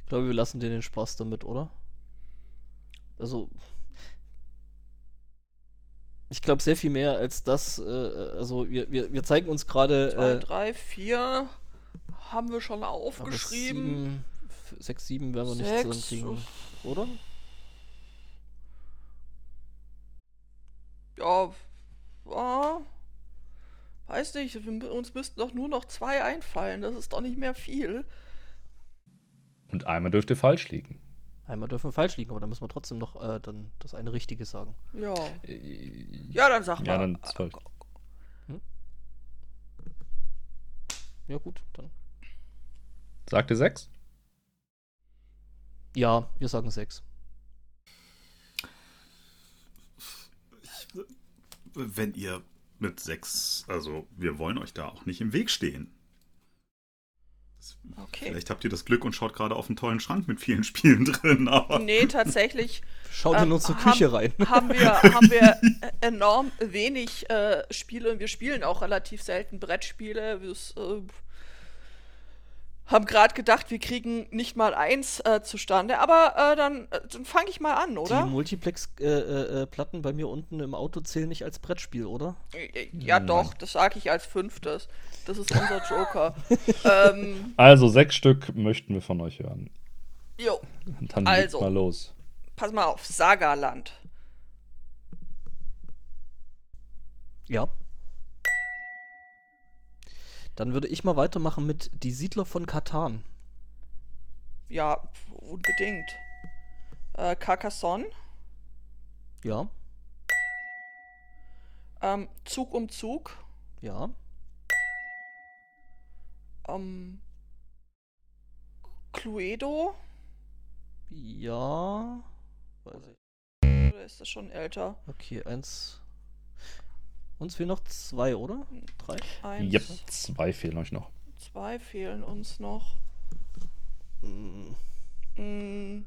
Ich glaube, wir lassen dir den Spaß damit, oder? Also. Ich glaube sehr viel mehr als das. Äh, also wir, wir, wir zeigen uns gerade. Zwei, Äh, drei, vier. Haben wir schon aufgeschrieben. Sieben, sechs, sieben werden wir nicht Sechs, zusammenkriegen, oder? Ja, ja. Weiß nicht, uns müssten doch nur noch zwei einfallen. Das ist doch nicht mehr viel. Und einmal dürft ihr falsch liegen. Einmal dürfen wir falsch liegen, aber dann müssen wir trotzdem noch äh, dann das eine Richtige sagen. Ja. Äh, Ja, dann sag Ja, mal. dann zwölf. Ja, gut, dann. Sagt ihr 6? Ja, wir sagen sechs. Wenn ihr mit sechs, also wir wollen euch da auch nicht im Weg stehen. Okay. Vielleicht habt ihr das Glück und schaut gerade auf einen tollen Schrank mit vielen <laughs> Spielen drin, aber. Nee, tatsächlich Schaut in Ähm, unsere haben- Küche rein. <laughs> haben wir, haben wir <laughs> enorm wenig äh, Spiele und wir spielen auch relativ selten Brettspiele. Wir äh, haben gerade gedacht, wir kriegen nicht mal eins äh, zustande, aber äh, dann, äh, dann fange ich mal an, Die oder? Multiplex-Platten bei mir unten im Auto zählen nicht als Brettspiel, oder? Äh, Ja, doch, das sage ich als fünftes. Das ist unser Joker. <laughs> ähm, Also sechs Stück möchten wir von euch hören. jo, Und dann Also. mal los. pass mal auf, Sagaland. Ja. Dann würde ich mal weitermachen mit Die Siedler von Katan. Ja, unbedingt. Äh, Carcassonne, Ja, ähm, Zug um Zug, ja. ähm, Cluedo, Ja. Weiß ich. oder ist das schon älter? Okay, eins. Uns fehlen noch zwei, oder? Drei? Eins, Yep, zwei fehlen euch noch. zwei fehlen uns noch. Mm, Mm.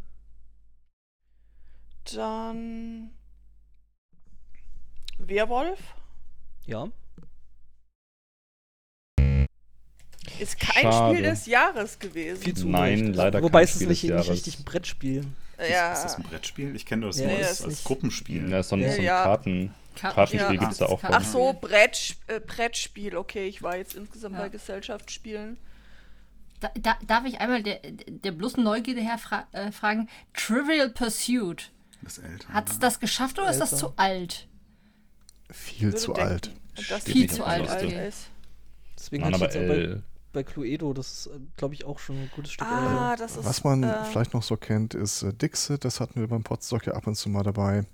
Dann Werwolf Ja. ist kein Schade. Spiel des Jahres gewesen. Viel zu Nein, Unrecht. leider Wobei kein es ist Spiel nicht, des nicht Jahres. richtig ein Brettspiel. ja, Ist das ein Brettspiel? Ich kenne das Ja, nur als, ist als nicht. Gruppenspiel. Ja, so ein, so ein Ja. Karten, Ka- Kartenspiel Ja. gibt es da auch. Ach so, Brett, äh, Brettspiel. Okay, ich war jetzt insgesamt Ja. bei Gesellschaftsspielen. Da, da, darf ich einmal der, der bloßen Neugierde her fra äh, fragen: Trivial Pursuit. Das ist älter. Hat es oder? das geschafft oder ist das Älter. zu alt? Viel zu denken, alt. Steht Viel zu alt, okay. ist. Deswegen Nein, hatte aber ich jetzt auch bei, L. bei Cluedo, das ist, glaube ich, auch schon ein gutes Stück Ah, älter. das ist. Was man äh, vielleicht noch so kennt, ist äh, Dixit. Das hatten wir beim Potstock ja ab und zu mal dabei.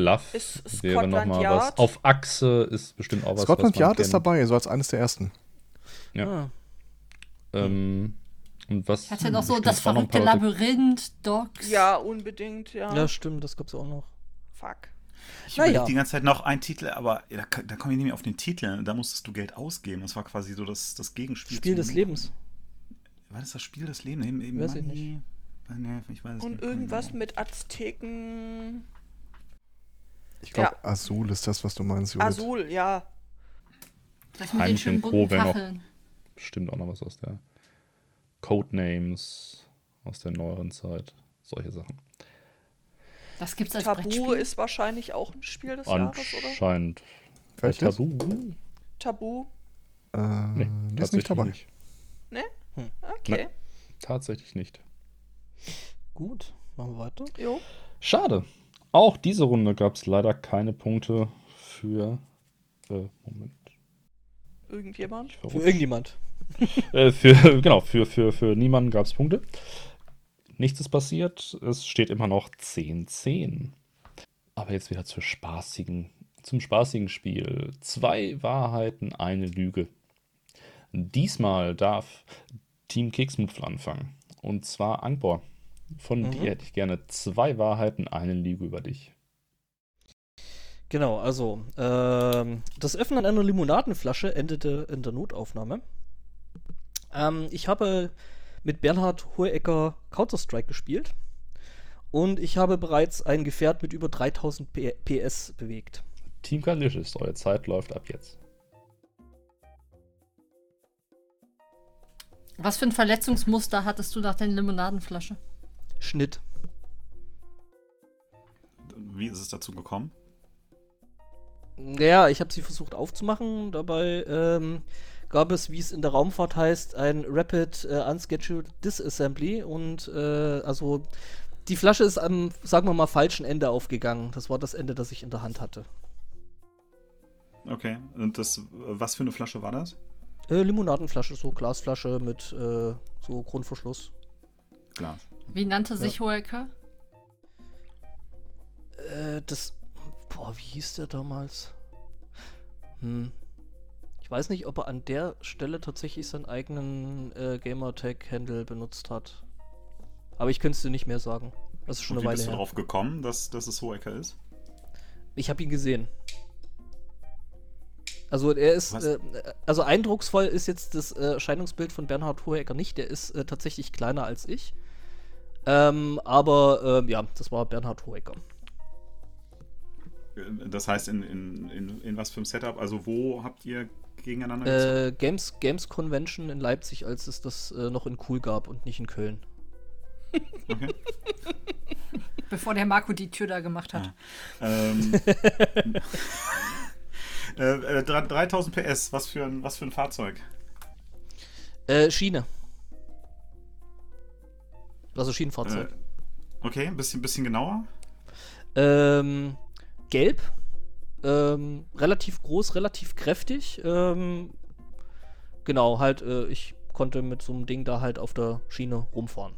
Bluff Ist wäre nochmal was. Auf Achse ist bestimmt auch was. Scotland was man Yard ist kennt. dabei, so als eines der ersten. Ja. Ah, Ähm, Und was? Ich hatte noch so das verrückte Labyrinth, Dogs. Ja, unbedingt, ja. Ja, stimmt, das gab's auch noch. Fuck. Ich Naja. überlege die ganze Zeit noch einen Titel, aber da, da komme ich nicht mehr auf den Titel. Da musstest du Geld ausgeben. Das war quasi so das, das Gegenspiel. Spiel des Lebens. War das das Spiel des Lebens? Nee, eben Weiß ich Money- Nee, ich weiß es Und nicht. irgendwas mit Azteken. Ich glaube, Azul ist das, was du meinst, Judith. Azul, ja. Das mit den Heimchen Co. wäre noch-. Bestimmt auch noch was aus der Codenames aus der neueren Zeit. Solche Sachen. Das gibt's als Tabu Brettspiel. ist wahrscheinlich auch ein Spiel des Jahres, oder? Anscheinend. Welches? Tabu? Tabu. Äh, Nee, das ist nicht dabei. nicht. Okay. Tatsächlich nicht. Gut, machen wir weiter. Jo. Schade. Auch diese Runde gab es leider keine Punkte für. Äh, Moment. Irgendjemand? Für irgendjemand. <laughs> äh, für, genau, für, für, für niemanden gab es Punkte. Nichts ist passiert. Es steht immer noch 10-10. Aber jetzt wieder zur spaßigen, zum spaßigen Spiel. Zwei Wahrheiten, eine Lüge. Diesmal darf Team Keksmupfel anfangen. Und zwar Angbor. Von Mhm. dir hätte ich gerne zwei Wahrheiten, eine Lüge über dich. Genau, also, ähm, das Öffnen einer Limonadenflasche endete in der Notaufnahme. Ähm, ich habe mit Bernhard Hohecker Counter-Strike gespielt und ich habe bereits ein Gefährt mit über 3000 P PS bewegt. Team Kalicious, eure Zeit läuft ab jetzt. Was für ein Verletzungsmuster hattest du nach der Limonadenflasche? Schnitt. Wie ist es dazu gekommen? Ja, ich habe sie versucht aufzumachen. Dabei ähm, gab es, wie es in der Raumfahrt heißt, ein Rapid äh, Unscheduled Disassembly und äh, also die Flasche ist am, sagen wir mal, falschen Ende aufgegangen. Das war das Ende, das ich in der Hand hatte. Okay. Und das, was für eine Flasche war das? Äh, Limonadenflasche, so Glasflasche mit äh, so Grundverschluss. Klar. Wie nannte sich Hoeker? Äh, das. Boah, wie hieß der damals? Hm. Ich weiß nicht, ob er an der Stelle tatsächlich seinen eigenen äh, Gamertag-Handle benutzt hat. Aber ich könnte es dir nicht mehr sagen. Das ist schon Und eine wie Weile bist du her. drauf gekommen, dass, dass es Hoeker ist? Ich habe ihn gesehen. Also er ist, äh, also eindrucksvoll ist jetzt das äh, Erscheinungsbild von Bernhard Hohecker nicht. Der ist äh, tatsächlich kleiner als ich. Ähm, aber ähm, ja, das war Bernhard Hohecker. Das heißt, in, in, in, in was für einem Setup? Also, wo habt ihr gegeneinander? Äh, Games, Games Convention in Leipzig, als es das äh, noch in Cool gab und nicht in Köln. Okay. <laughs> Bevor der Marco die Tür da gemacht hat. Ah. Ähm, <laughs> äh, äh, 3000 PS, was für ein, was für ein Fahrzeug? Äh, Schiene. Also Schienenfahrzeug. Äh, okay, ein bisschen, bisschen genauer. Ähm, gelb. Ähm, relativ groß, relativ kräftig. Ähm, genau, halt, äh, ich konnte mit so einem Ding da halt auf der Schiene rumfahren.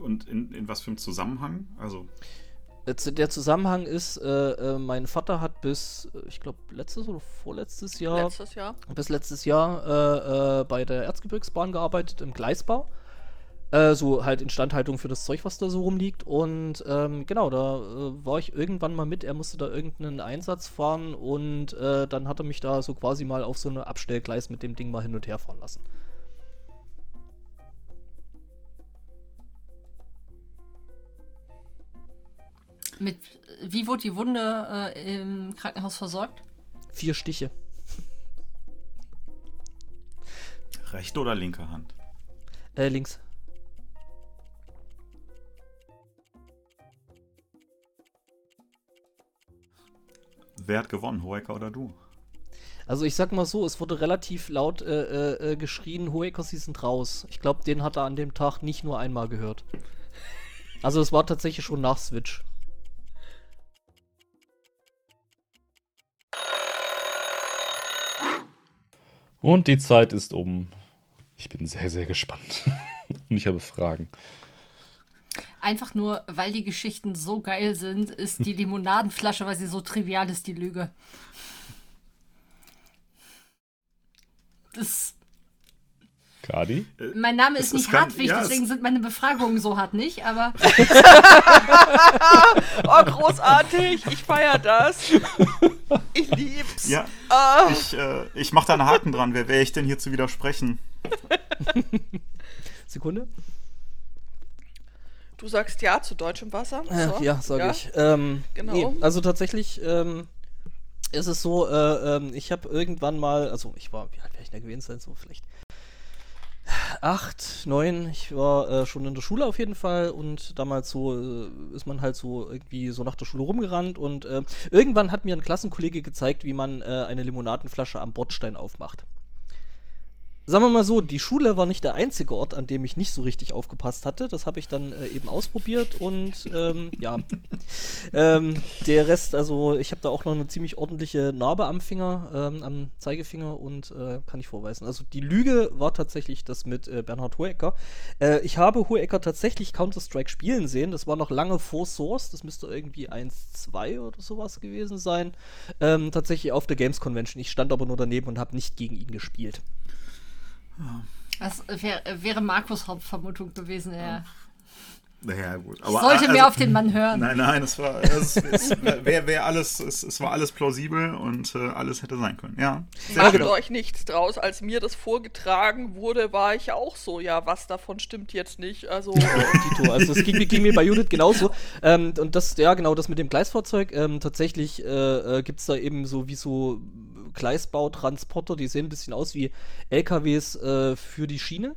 Und in, in was für einem Zusammenhang? Also, der Zusammenhang ist, äh, äh, mein Vater hat bis, äh, ich glaube, letztes oder vorletztes Jahr, Letztes Jahr. bis letztes Jahr äh, äh, bei der Erzgebirgsbahn gearbeitet, im Gleisbau. Äh, so halt Instandhaltung für das Zeug, was da so rumliegt. Und ähm, genau, da äh, war ich irgendwann mal mit. Er musste da irgendeinen Einsatz fahren und äh, dann hat er mich da so quasi mal auf so eine Abstellgleis mit dem Ding mal hin und her fahren lassen. Mit, wie wurde die Wunde äh, im Krankenhaus versorgt? Vier Stiche. rechte oder linke Hand? Äh, links. Wer hat gewonnen, Hoeker oder du? Also ich sag mal so, es wurde relativ laut äh, äh, äh, geschrien, Hoeker, sie sind raus. Ich glaube, den hat er an dem Tag nicht nur einmal gehört. Also es war tatsächlich schon nach Switch. Und die Zeit ist um. Ich bin sehr, sehr gespannt. <laughs> Und ich habe Fragen. Einfach nur, weil die Geschichten so geil sind, ist die <laughs> Limonadenflasche, weil sie so trivial ist, die Lüge. Das Kadi? Mein Name ist Es- nicht es kann- Hartwig, ja, es- deswegen sind meine Befragungen so hart nicht, aber <laughs> <laughs> Oh, großartig. Ich feier das. Ich lieb's. Ja, Ah. ich, äh, ich mach da einen Haken dran. Wer wäre ich denn hier zu widersprechen? Sekunde. Du sagst ja zu deutschem Wasser? Äh, So. ja, sage Ja. ich. Ähm, Genau. Nee, also tatsächlich ähm, ist es so, äh, ähm, ich habe irgendwann mal, also ich war, wie alt wäre ich da gewesen sein? So vielleicht acht, neun. Ich war äh, schon in der Schule auf jeden Fall und damals so äh, ist man halt so irgendwie so nach der Schule rumgerannt und äh, irgendwann hat mir ein Klassenkollege gezeigt, wie man äh, eine Limonadenflasche am Bordstein aufmacht. Sagen wir mal so, die Schule war nicht der einzige Ort, an dem ich nicht so richtig aufgepasst hatte. Das habe ich dann äh, eben ausprobiert und ähm, ja. <laughs> ähm, der Rest, also ich habe da auch noch eine ziemlich ordentliche Narbe am Finger, ähm, am Zeigefinger und äh, kann ich vorweisen. Also die Lüge war tatsächlich das mit äh, Bernhard Hohecker. Äh, ich habe Hohecker tatsächlich Counter-Strike spielen sehen. Das war noch lange vor Source. Das müsste irgendwie 1.2 oder sowas gewesen sein. Ähm, tatsächlich auf der Games Convention. Ich stand aber nur daneben und habe nicht gegen ihn gespielt. Das wär, wäre Markus Hauptvermutung gewesen. Er Naja, gut. sollte mehr auf den Mann hören. Nein, nein, es war, es, es <laughs> wär, wär alles, es, es war alles plausibel und äh, alles hätte sein können. Ja. Macht schön. euch nichts draus. Als mir das vorgetragen wurde, war ich auch so, ja, was davon stimmt jetzt nicht. Also, <laughs> Tito. Also es ging, ging mir bei Judith genauso. Ähm, und das, ja genau, das mit dem Gleisfahrzeug, ähm, tatsächlich äh, äh, gibt es da eben so wie so Gleisbautransporter, die sehen ein bisschen aus wie LKWs äh, für die Schiene.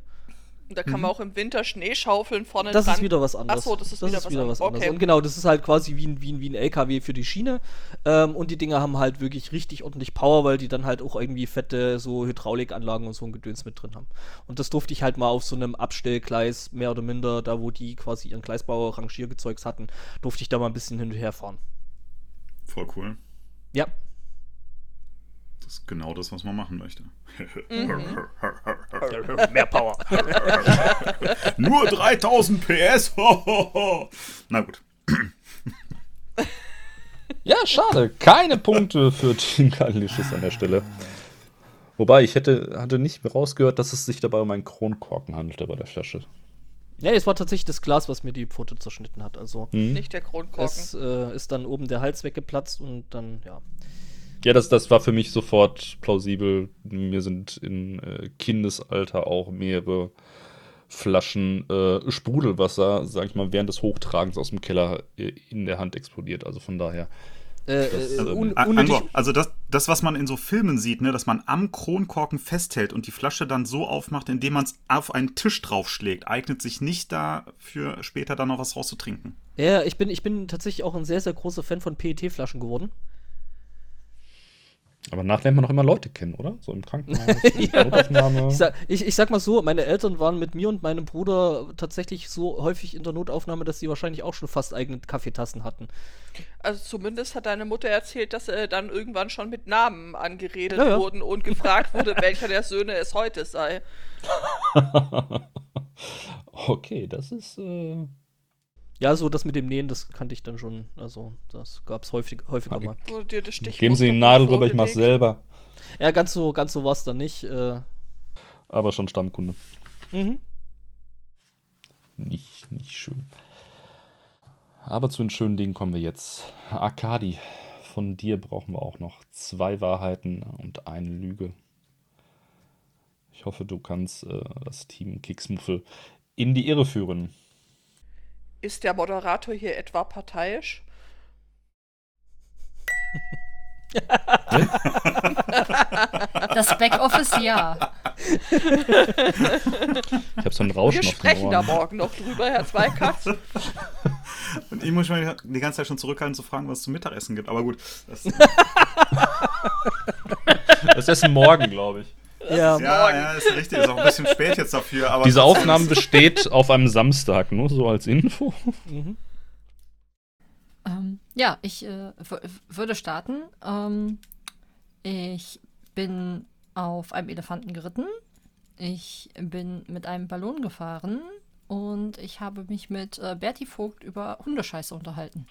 da kann man auch im Winter Schnee schaufeln vorne Mhm. Das dran. ist wieder was anderes. Ach so, das ist wieder was anderes. anderes. Okay. Und genau, das ist halt quasi wie ein, wie ein, wie ein LKW für die Schiene. Ähm, und die Dinger haben halt wirklich richtig ordentlich Power, weil die dann halt auch irgendwie fette so Hydraulikanlagen und so ein Gedöns mit drin haben. Und das durfte ich halt mal auf so einem Abstellgleis, mehr oder minder, da wo die quasi ihren Gleisbau Rangiergezeugs hatten, durfte ich da mal ein bisschen hin und her fahren. Voll cool. Ja. Das ist genau das, was man machen möchte. Mehr Power. <laughs> Nur 3000 PS. <laughs> Na gut. Ja, schade. Keine Punkte für Team Kallisches an der Stelle. Wobei, ich hätte, hatte nicht rausgehört, dass es sich dabei um einen Kronkorken handelte bei der Flasche. Ja, es war tatsächlich das Glas, was mir die Pfote zerschnitten hat. Also Hm? Nicht der Kronkorken. es äh, ist dann oben der Hals weggeplatzt und dann, ja. Ja, das, das war für mich sofort plausibel. Mir sind in äh, Kindesalter auch mehrere Flaschen äh, Sprudelwasser, sag ich mal, während des Hochtragens aus dem Keller äh, in der Hand explodiert. Also von daher. Äh, Das, also, un Angor, also das, das, was man in so Filmen sieht, ne, dass man am Kronkorken festhält und die Flasche dann so aufmacht, indem man es auf einen Tisch draufschlägt, eignet sich nicht dafür, später dann noch was rauszutrinken. Ja, ich bin, ich bin tatsächlich auch ein sehr, sehr großer Fan von PET-Flaschen geworden. Aber danach lernt man noch immer Leute kennen, oder? So im Krankenhaus, <laughs> in der Notaufnahme. Ich sag, ich, ich sag mal so, meine Eltern waren mit mir und meinem Bruder tatsächlich so häufig in der Notaufnahme, dass sie wahrscheinlich auch schon fast eigene Kaffeetassen hatten. Also zumindest hat deine Mutter erzählt, dass äh, dann irgendwann schon mit Namen angeredet Ja, ja. wurden und gefragt wurde, <laughs> welcher der Söhne es heute sei. <laughs> okay, das ist. Äh, Ja, so das mit dem Nähen, das kannte ich dann schon. Also, das gab es häufig, häufiger mal. Geben Sie die Nadel rüber, ich mach's selber. Ja, ganz so, ganz so war es dann nicht. Äh, Aber schon Stammkunde. mhm. Nicht, nicht schön. Aber zu den schönen Dingen kommen wir jetzt. Arkadi, von dir brauchen wir auch noch zwei Wahrheiten und eine Lüge. Ich hoffe, du kannst äh, das Team Kicksmuffel in die Irre führen. Ist der Moderator hier etwa parteiisch? Das Backoffice ja. Ich habe so einen Rauschen Wir sprechen da morgen noch drüber, Herr Zweikatz. <laughs> Und ich muss mich die ganze Zeit schon zurückhalten zu fragen, was es zum Mittagessen gibt. Aber gut, das, <laughs> Das ist morgen, glaube ich. Ja, ja, morgen. ja, ist richtig. Ist auch ein bisschen spät jetzt dafür. Aber Diese Aufnahme ist- besteht auf einem Samstag, nur so als Info. mhm. Ähm, ja, ich äh, würde starten. Ähm, ich bin auf einem Elefanten geritten. Ich bin mit einem Ballon gefahren. Und ich habe mich mit äh, Berti Vogt über Hundescheiße unterhalten.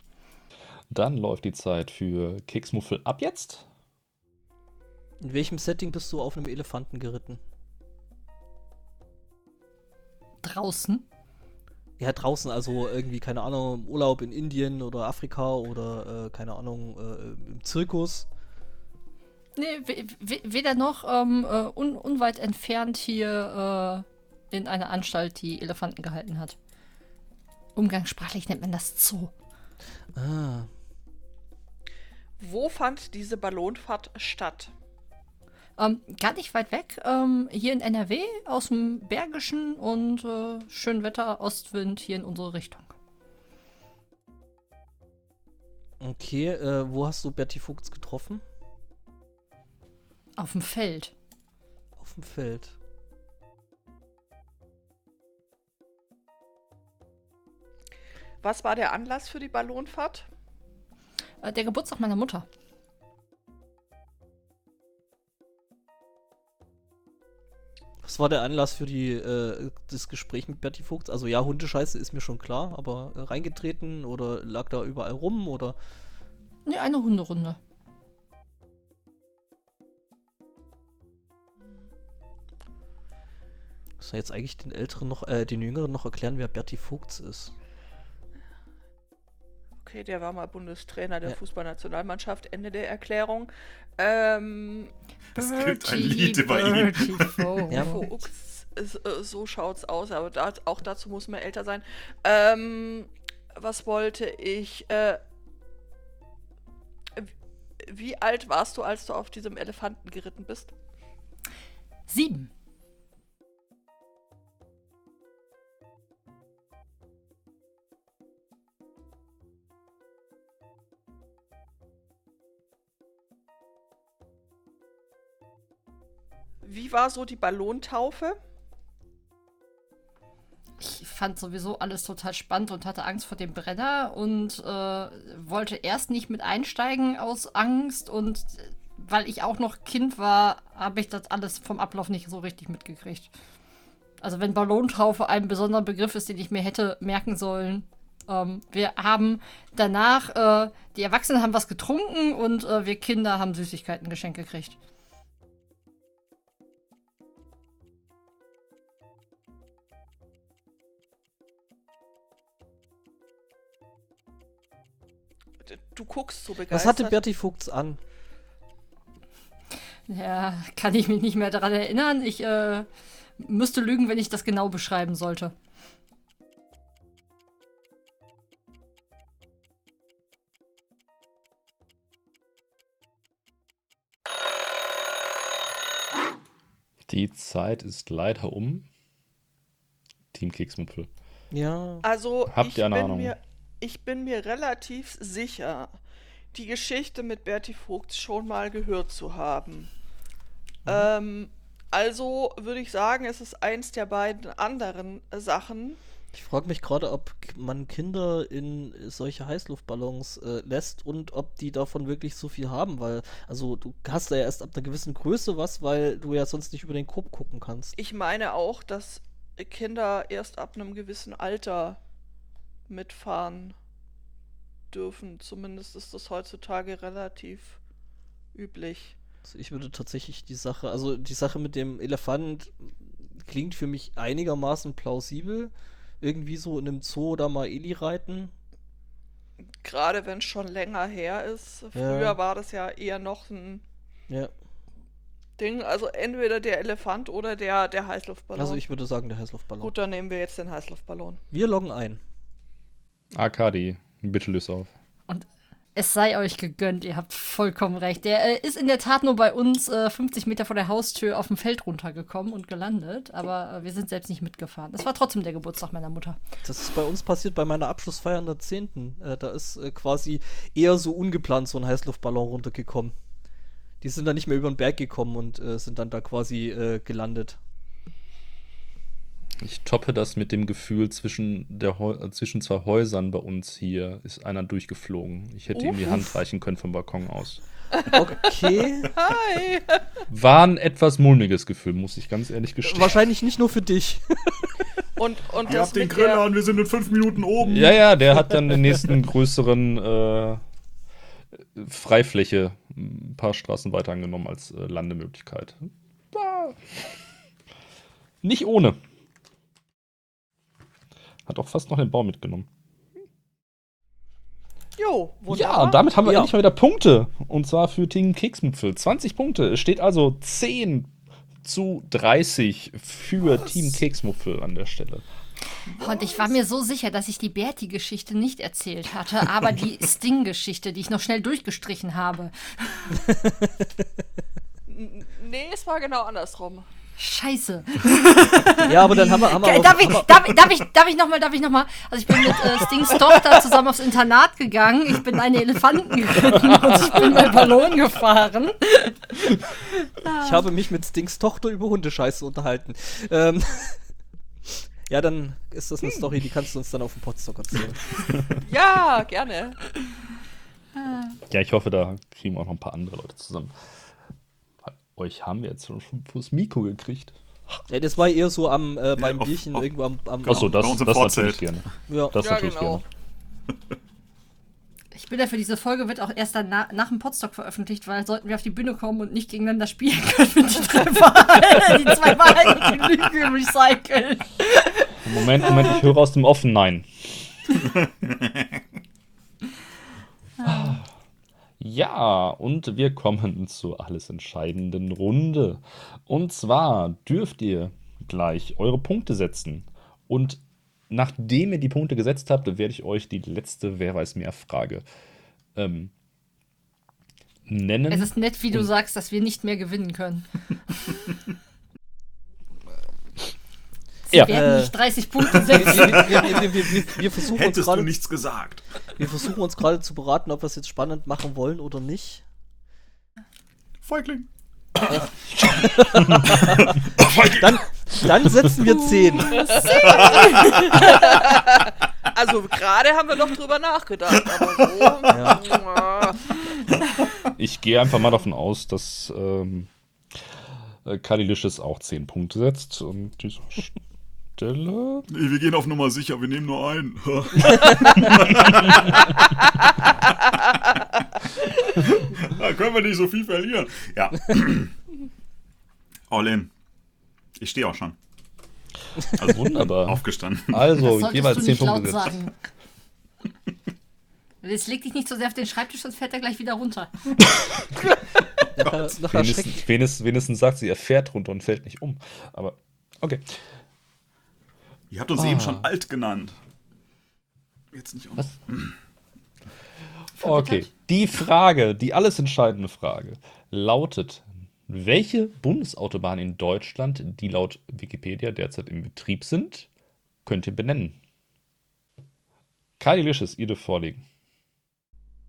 Dann läuft die Zeit für Keksmuffel ab jetzt. In welchem Setting bist du auf einem Elefanten geritten? Draußen. Ja, draußen, also irgendwie, keine Ahnung, im Urlaub in Indien oder Afrika oder, äh, keine Ahnung, äh, im Zirkus. Nee, we- we- weder noch ähm, äh, un unweit entfernt hier äh, in einer Anstalt, die Elefanten gehalten hat. Umgangssprachlich nennt man das Zoo. Ah, Wo fand diese Ballonfahrt statt? Ähm, gar nicht weit weg, ähm, hier in NRW, aus dem Bergischen und äh, schön Wetter, Ostwind hier in unsere Richtung. okay, äh, wo hast du Bertie Vogts getroffen? Auf dem Feld. Auf dem Feld. Was war der Anlass für die Ballonfahrt? Äh, der Geburtstag meiner Mutter. Was war der Anlass für die, äh, das Gespräch mit Bertie Vogts? Also ja, Hundescheiße ist mir schon klar, aber äh, reingetreten oder lag da überall rum oder Nee, eine Hunderunde. muss man jetzt eigentlich den Älteren noch, äh, den Jüngeren noch erklären, wer Bertie Vogts ist? Okay, der war mal Bundestrainer der Ja. Fußballnationalmannschaft. Ende der Erklärung. Ähm, Es gibt ein Lied über ihn. <laughs> Ja. Fuchs, äh, so schaut's aus, aber da, auch dazu muss man älter sein. Ähm, was wollte ich? Äh, wie alt warst du, als du auf diesem Elefanten geritten bist? Sieben. Wie war so die Ballontaufe? Ich fand sowieso alles total spannend und hatte Angst vor dem Brenner und äh, wollte erst nicht mit einsteigen aus Angst und weil ich auch noch Kind war, habe ich das alles vom Ablauf nicht so richtig mitgekriegt. Also wenn Ballontaufe ein besonderer Begriff ist, den ich mir hätte merken sollen. Ähm, wir haben danach, äh, die Erwachsenen haben was getrunken und äh, wir Kinder haben Süßigkeiten geschenkt gekriegt. Du guckst so Was begeistert. hatte Bertie Vogts an? Ja, kann ich mich nicht mehr daran erinnern. Ich äh, müsste lügen, wenn ich das genau beschreiben sollte. Die Zeit ist leider um. Team Keksmüpfel. Ja. Also, Habt ich, ihr eine bin Ahnung? Mir, ich bin mir relativ sicher, die Geschichte mit Bertie Vogt schon mal gehört zu haben. Ähm, also würde ich sagen, es ist eins der beiden anderen Sachen. Ich frage mich gerade, ob man Kinder in solche Heißluftballons äh, lässt und ob die davon wirklich so viel haben, weil, also du hast da ja erst ab einer gewissen Größe was, weil du ja sonst nicht über den Kopf gucken kannst. Ich meine auch, dass Kinder erst ab einem gewissen Alter mitfahren dürfen. Zumindest ist das heutzutage relativ üblich. Also ich würde tatsächlich die Sache, also die Sache mit dem Elefant klingt für mich einigermaßen plausibel. Irgendwie so in einem Zoo oder mal Eli reiten. Gerade wenn es schon länger her ist. Ja. Früher war das ja eher noch ein Ja, Ding. Also entweder der Elefant oder der, der Heißluftballon. also ich würde sagen der Heißluftballon. Gut, dann nehmen wir jetzt den Heißluftballon. Wir loggen ein. Arkadi, bitte löse auf. Es sei euch gegönnt, ihr habt vollkommen recht. Der äh, ist in der Tat nur bei uns äh, 50 Meter vor der Haustür auf dem Feld runtergekommen und gelandet, aber äh, wir sind selbst nicht mitgefahren. Es war trotzdem der Geburtstag meiner Mutter. Das ist bei uns passiert bei meiner Abschlussfeier in der 10. Äh, da ist äh, quasi eher so ungeplant so ein Heißluftballon runtergekommen. Die sind dann nicht mehr über den Berg gekommen und äh, sind dann da quasi äh, gelandet. Ich toppe das mit dem Gefühl, zwischen, der Heu zwischen zwei Häusern bei uns hier ist einer durchgeflogen. Ich hätte ihm die Uff. Hand reichen können vom Balkon aus. Okay. Hi! War ein etwas mulmiges Gefühl, muss ich ganz ehrlich gestehen. Wahrscheinlich nicht nur für dich. Und, und Ihr habt den mit Grill der, an, wir sind in fünf Minuten oben. Ja, ja, der hat dann den nächsten größeren äh, Freifläche ein paar Straßen weiter angenommen als äh, Landemöglichkeit. Nicht ohne. Hat auch fast noch den Baum mitgenommen. Jo, Ja, wunderbar. und damit haben wir Ja. endlich mal wieder Punkte. Und zwar für Team Keksmüpfel. 20 Punkte. Es steht also 10 zu 30 für Team Keksmupfel an der Stelle. Und ich war mir so sicher, dass ich die Berti-Geschichte nicht erzählt hatte, aber die <laughs> Sting-Geschichte, die ich noch schnell durchgestrichen habe. <laughs> Nee, es war genau andersrum. Scheiße. <laughs> Ja, aber dann haben wir. Haben wir Okay, auch, darf, ich, haben wir, darf, ich- darf ich, darf ich nochmal, darf ich nochmal? Also ich bin mit äh, Stings Tochter zusammen aufs Internat gegangen, ich bin eine Elefanten geritten und ich bin bei Ballon gefahren. ich habe mich mit Stings Tochter über Hundescheiße unterhalten. Ähm, <laughs> ja, dann ist das eine Story, die kannst du uns dann auf dem Podstock erzählen. <laughs> Ja, gerne. Ja, ich hoffe, da kriegen wir auch noch ein paar andere Leute zusammen. Euch haben wir jetzt schon <laughs> fürs Mikro gekriegt. Ja, das war eher so am äh, beim auf- Bierchen auf- irgendwo am. am Achso, das, das natürlich gerne. ja. Das Ja, natürlich genau. gerne. Ich bin ja für diese Folge, wird auch erst dann na, nach dem Podstock veröffentlicht, weil sollten wir auf die Bühne kommen und nicht gegeneinander spielen können, wir die drei Wahrheiten, die zwei Wahrheiten und die Lüge recyceln. Moment, Moment, ich höre aus dem Offen Nein. <laughs> Ja, und wir kommen zur alles entscheidenden Runde. Und zwar dürft ihr gleich eure Punkte setzen. Und nachdem ihr die Punkte gesetzt habt, werde ich euch die letzte Wer weiß mehr Frage ähm, nennen. Es ist nett, wie du sagst, dass wir nicht mehr gewinnen können. <laughs> Sie Ja. werden Äh. nicht 30 Punkte Wir, setzen. wir, wir, wir, versuchen uns Hättest du gerade, nichts gesagt. wir versuchen uns gerade zu beraten, ob wir es jetzt spannend machen wollen oder nicht. Feigling. <laughs> Dann, dann setzen wir 10. <laughs> Also gerade haben wir noch drüber nachgedacht, aber so. Ja. Ich gehe einfach mal davon aus, dass ähm, äh, Kadilicious auch 10 Punkte setzt. Und dieser Stelle. Nee, wir gehen auf Nummer sicher, wir nehmen nur einen. <laughs> da können wir nicht so viel verlieren. Ja. <clears throat> All in. Ich stehe auch schon. Also wunderbar. Aufgestanden. Also jeweils solltest 10 du nicht Punkte sagen. Jetzt leg dich nicht so sehr auf den Schreibtisch, sonst fällt er gleich wieder runter. Nachher, nachher schreckt, Wenigstens, wenigstens, wenigstens sagt sie, er fährt runter und fällt nicht um. Aber okay. Ihr habt uns eben schon alt genannt. Jetzt nicht. Was? Okay. Die Frage, die alles entscheidende Frage, lautet: Welche Bundesautobahnen in Deutschland, die laut Wikipedia derzeit im Betrieb sind, könnt ihr benennen? Kadilicious, ihr dürft vorlegen.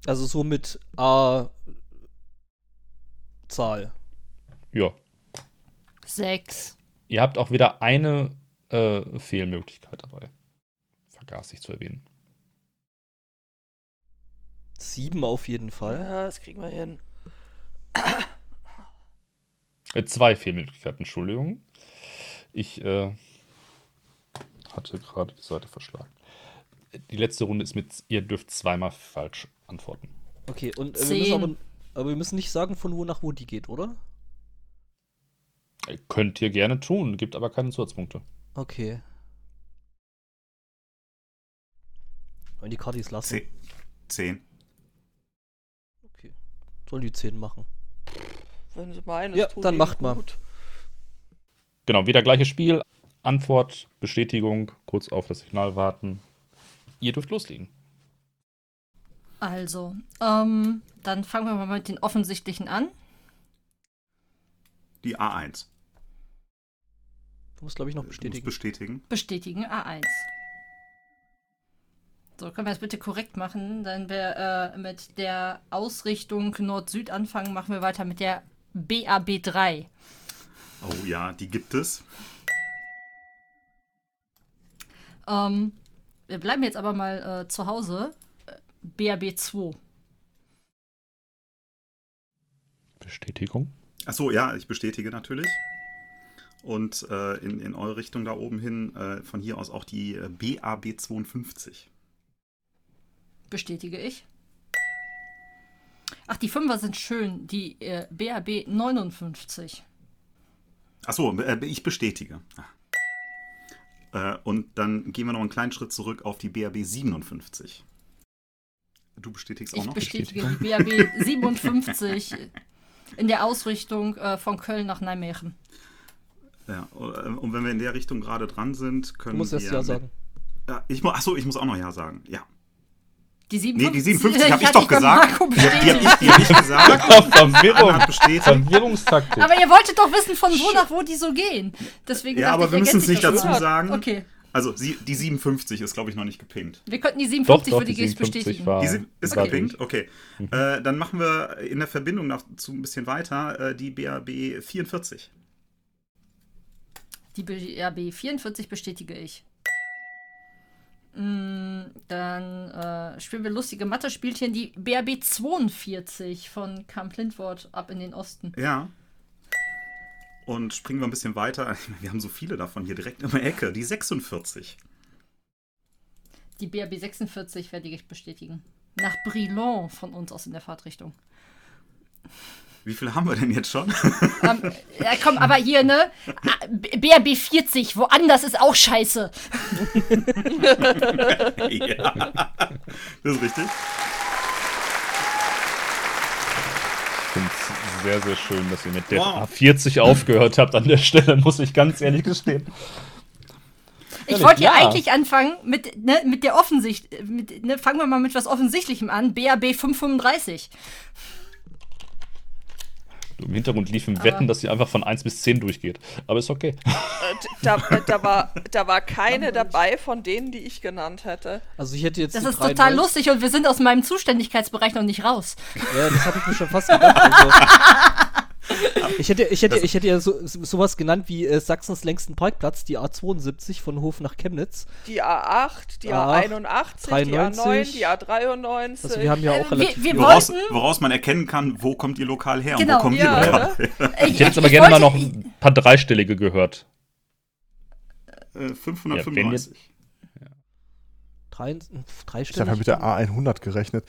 also so mit A Zahl. Ja. Sechs. Ihr habt auch wieder eine äh, Fehlmöglichkeit dabei. Vergaß ich zu erwähnen. Sieben auf jeden Fall. ja, das kriegen wir hin. Äh, zwei Fehlmöglichkeiten, Entschuldigung. Ich äh, hatte gerade die Seite verschlagen. Die letzte Runde ist mit, ihr dürft zweimal falsch antworten. Okay, und äh, wir aber, aber wir müssen nicht sagen, von wo nach wo die geht, oder? Äh, Könnt ihr gerne tun, gibt aber keine Zusatzpunkte. Okay. Wollen die Kardis lassen? Zehn. Zehn. Okay. Sollen die 10 machen. Wenn sie meinen, Ja, dann macht gut. Genau, wieder gleiches Spiel. Antwort, Bestätigung, kurz auf das Signal warten. Ihr dürft loslegen. Also, ähm, dann fangen wir mal mit den offensichtlichen an. Die A1. Du musst, glaube ich, noch Du musst bestätigen. bestätigen. Bestätigen A1. So, können wir das bitte korrekt machen? Dann wir äh, mit der Ausrichtung Nord-Süd anfangen, machen wir weiter mit der BAB3. Oh ja, die gibt es. Ähm, wir bleiben jetzt aber mal äh, zu Hause. Äh, BAB2. Bestätigung. Achso, ja, ich bestätige natürlich. Und äh, in, in eure Richtung da oben hin, äh, von hier aus auch die äh, BAB 52. Bestätige ich. Ach, die Fünfer sind schön. Die äh, BAB 59. Achso, äh, ich bestätige. Ah. Äh, und dann gehen wir noch einen kleinen Schritt zurück auf die BRB 57. Du bestätigst auch Ich noch? bestätige die BRB 57 <laughs> in der Ausrichtung äh, von Köln nach Nijmegen. Ja, äh, und wenn wir in der Richtung gerade dran sind, Du können musst wir. erst ja sagen. Ja, ich achso, ich muss auch noch Ja sagen. Ja. Die Nee, 57, die 57 <laughs> habe ich doch gesagt. Die, die habe ich, die hab ich gesagt. <laughs> Verwirrung. hat bestätigt. Verwirrungstaktik. Aber ihr wolltet doch wissen, von wo nach wo die so gehen. Deswegen Ja, aber ich, wir müssen es nicht dazu mal. sagen. Okay. Also sie, die 57 ist, glaube ich, noch nicht gepinkt. Wir könnten die Doch, 57 doch, würde die ich 57 bestätigen. war. Die sie- ist war gepinkt? Okay. Äh, dann machen wir in der Verbindung dazu ein bisschen weiter äh, die BAB 44. Die BRB 44 bestätige ich. Mm, Dann äh, spielen wir lustige Mathe-Spielchen. Die BRB 42 von Camp Lindwort ab in den Osten. Ja. Und springen wir ein bisschen weiter. <laughs> Wir haben so viele davon hier direkt in der Ecke. Die 46. Die BRB 46 werde ich bestätigen. Nach Brilon von uns aus in der Fahrtrichtung. Wie viele haben wir denn jetzt schon? Ähm, ja, komm, aber hier, ne? Ah, B- BRB 40, woanders ist auch scheiße. <laughs> ja. Das ist richtig. Ich finde es sehr, sehr schön, dass ihr mit der Wow. A40 aufgehört habt an der Stelle, muss ich ganz ehrlich gestehen. Ich wollte ja eigentlich anfangen mit, ne, mit der Offensicht. Mit, ne, fangen wir mal mit was Offensichtlichem an. BRB 535. Im Hintergrund liefen Wetten, dass sie einfach von 1 bis 10 durchgeht. Aber ist okay. Äh, Da, <laughs> äh, da, war, da war keine dabei von denen, die ich genannt hätte. Also ich hätte jetzt Das ist total 93 lustig und wir sind aus meinem Zuständigkeitsbereich noch nicht raus. Ja, das habe ich mir schon fast gedacht. Also. <laughs> Ich hätte, ich hätte, ich hätte ja so, so- sowas genannt wie äh, Sachsens längsten Parkplatz, die A72 von Hof nach Chemnitz. Die A8, die A8, A81, die A9, 93. die A93. Also wir haben ja auch relativ. wir, wir Woraus, woraus man erkennen kann, wo kommt ihr Lokal her Genau, und wo kommt ja, ihr Lokal ne? her. Ich, <laughs> hätte jetzt aber gerne mal noch ein paar Dreistellige gehört. Äh, Ja, 535. drei, drei Ich habe ja mit der A100 gerechnet.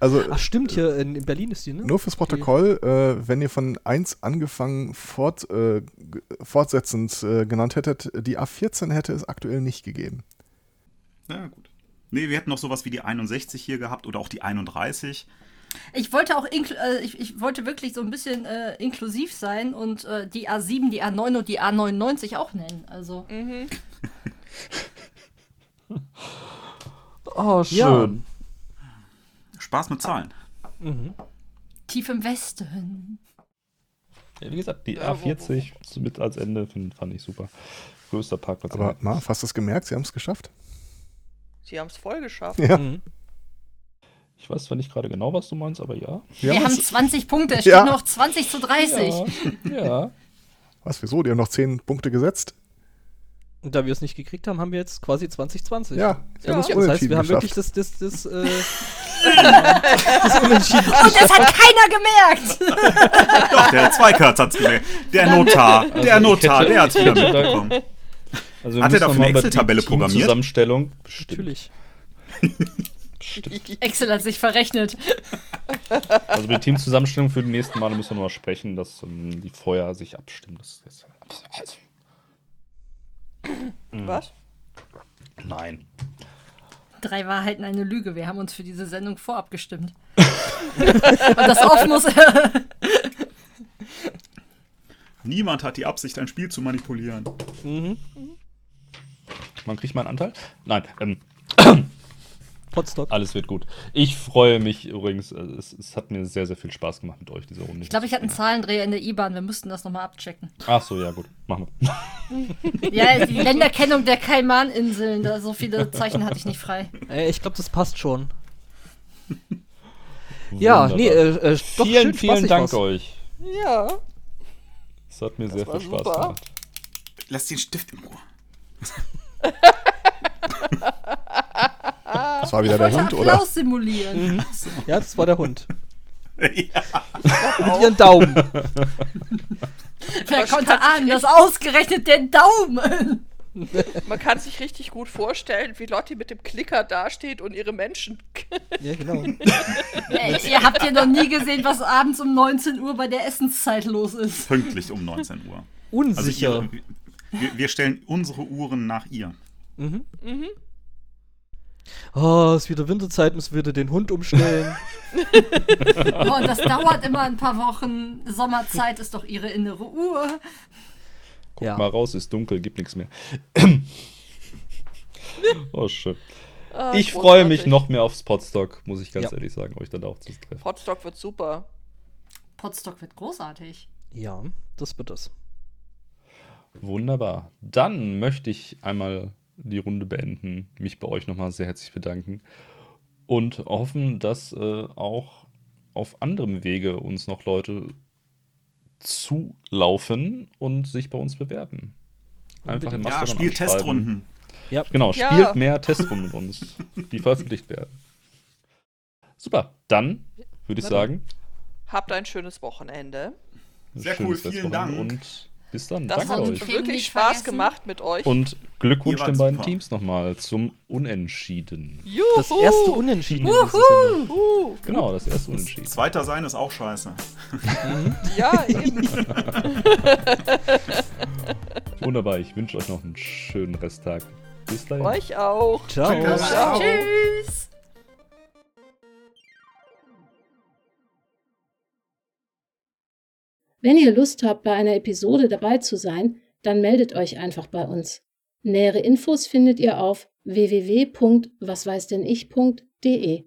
Also Ach stimmt, hier in, in Berlin ist die, ne? nur fürs Protokoll, äh, wenn ihr von 1 angefangen fort, äh, fortsetzend äh, genannt hättet, die A14 hätte es aktuell nicht gegeben. Ja, gut. Nee, wir hätten noch sowas wie die 61 hier gehabt oder auch die 31. Ich wollte auch inkl äh, ich, ich wollte wirklich so ein bisschen äh, inklusiv sein und äh, die A7, die A9 und die A99 auch nennen. Also <laughs> Oh, schön. Spaß mit Zahlen. Mhm. tief im Westen. Ja, wie gesagt, die Ja, wo- A40 so mit als Ende find, fand ich super. Größter Parkplatz. Aber Marv, hast du es gemerkt? Sie haben es geschafft? Sie haben es voll geschafft. Ja. Mhm. ich weiß zwar nicht gerade genau, was du meinst, aber ja. Wir, haben haben es- 20 Punkte, es steht Ja. noch 20 zu 30. Ja. ja. <laughs> Was, wieso? Die haben noch 10 Punkte gesetzt? Und da wir es nicht gekriegt haben, haben wir jetzt quasi 2020. Ja, Ja. Das heißt, wir haben wirklich das, das, das, äh, <laughs> das Unentschieden. Und das hat keiner gemerkt. <laughs> Doch, der Zweikatz hat's gemerkt. Der Notar, der ich Notar, hätte- der hat's ich wieder mitbekommen. Also Hat er dafür eine mal über die Excel-Tabelle programmiert? Teamzusammenstellung. Bestimmt. Natürlich. bestimmt. Excel hat sich verrechnet. Also über die Teamzusammenstellung für die nächsten Male müssen wir noch mal sprechen, dass ähm, die vorher sich abstimmen. Das ist also, Was? nein. Drei Wahrheiten, eine Lüge. Wir haben uns für diese Sendung vorab gestimmt. <laughs> Und das oft muss. <laughs> Niemand hat die Absicht, ein Spiel zu manipulieren. Mhm. Man kriegt meinen Anteil? Nein. Ähm, Potstock. alles wird gut. Ich freue mich übrigens. äh, Es, es hat mir sehr, sehr viel Spaß gemacht mit euch, diese Runde. Ich glaube, ich hatte einen Zahlendreher in der IBAN. Wir müssten das nochmal abchecken. Ach so, ja, gut. Machen wir. <laughs> Ja, die Länderkennung der Kaimaninseln. Da so viele Zeichen hatte ich nicht frei. Äh, ich glaube, das passt schon. <laughs> Ja, Wunderbar. nee, äh, äh, doch vielen, schön vielen Dank war's. euch. Ja. Es hat mir sehr war viel Spaß super. gemacht. Lass den Stift in Ruhe. <laughs> Das war wieder der Hund, oder? Applaus simulieren. Ja, das war der Hund. ja. Mit ihren Daumen. Wer konnte ahnen, dass ausgerechnet der Daumen. Man kann sich richtig gut vorstellen, wie Lotti mit dem Klicker dasteht und ihre Menschen. <laughs> Ja, genau. Ey, ihr habt ja noch nie gesehen, was abends um 19 Uhr bei der Essenszeit los ist. Pünktlich um 19 Uhr. Also Unsicher. ihre, Wir, wir stellen unsere Uhren nach ihr. Mhm. Mhm. Oh, es ist wieder Winterzeit, müssen wir wieder den Hund umstellen. <laughs> Oh, und das dauert immer ein paar Wochen. Sommerzeit ist doch ihre innere Uhr. Guck Ja. mal raus, ist dunkel, gibt nichts mehr. <laughs> oh, schön. Ah, Ich freue mich noch mehr aufs Podstock, muss ich ganz Ja. ehrlich sagen, euch dann auch zu treffen. Hotstock wird super. Potstock wird großartig. ja, das wird es. Wunderbar. Dann möchte ich einmal die Runde beenden, mich bei euch nochmal sehr herzlich bedanken und hoffen, dass äh, auch auf anderem Wege uns noch Leute zulaufen und sich bei uns bewerben. Einfach im Unbedingt. Ja, spielt. Testrunden. Ja. Genau, Ja. spielt mehr Testrunden mit uns, die veröffentlicht werden. Super, dann würde ich sagen, Habt ein schönes Wochenende. Sehr schönes cool, vielen Dank. Und bis dann, Das danke hat euch. Wirklich Spaß vergessen. gemacht mit euch. Und Glückwunsch den beiden super. Teams nochmal zum Unentschieden. Juhu. Das erste Unentschieden. Juhu. Genau, das erste Unentschieden. Zweiter sein ist auch scheiße. <laughs> Ja, eben. <laughs> Wunderbar, ich wünsche euch noch einen schönen Resttag. Bis dahin. euch auch. Ciao. Tschüss. Ciao. Tschüss. Wenn ihr Lust habt, bei einer Episode dabei zu sein, dann meldet euch einfach bei uns. Nähere Infos findet ihr auf www.wasweißdennich.de.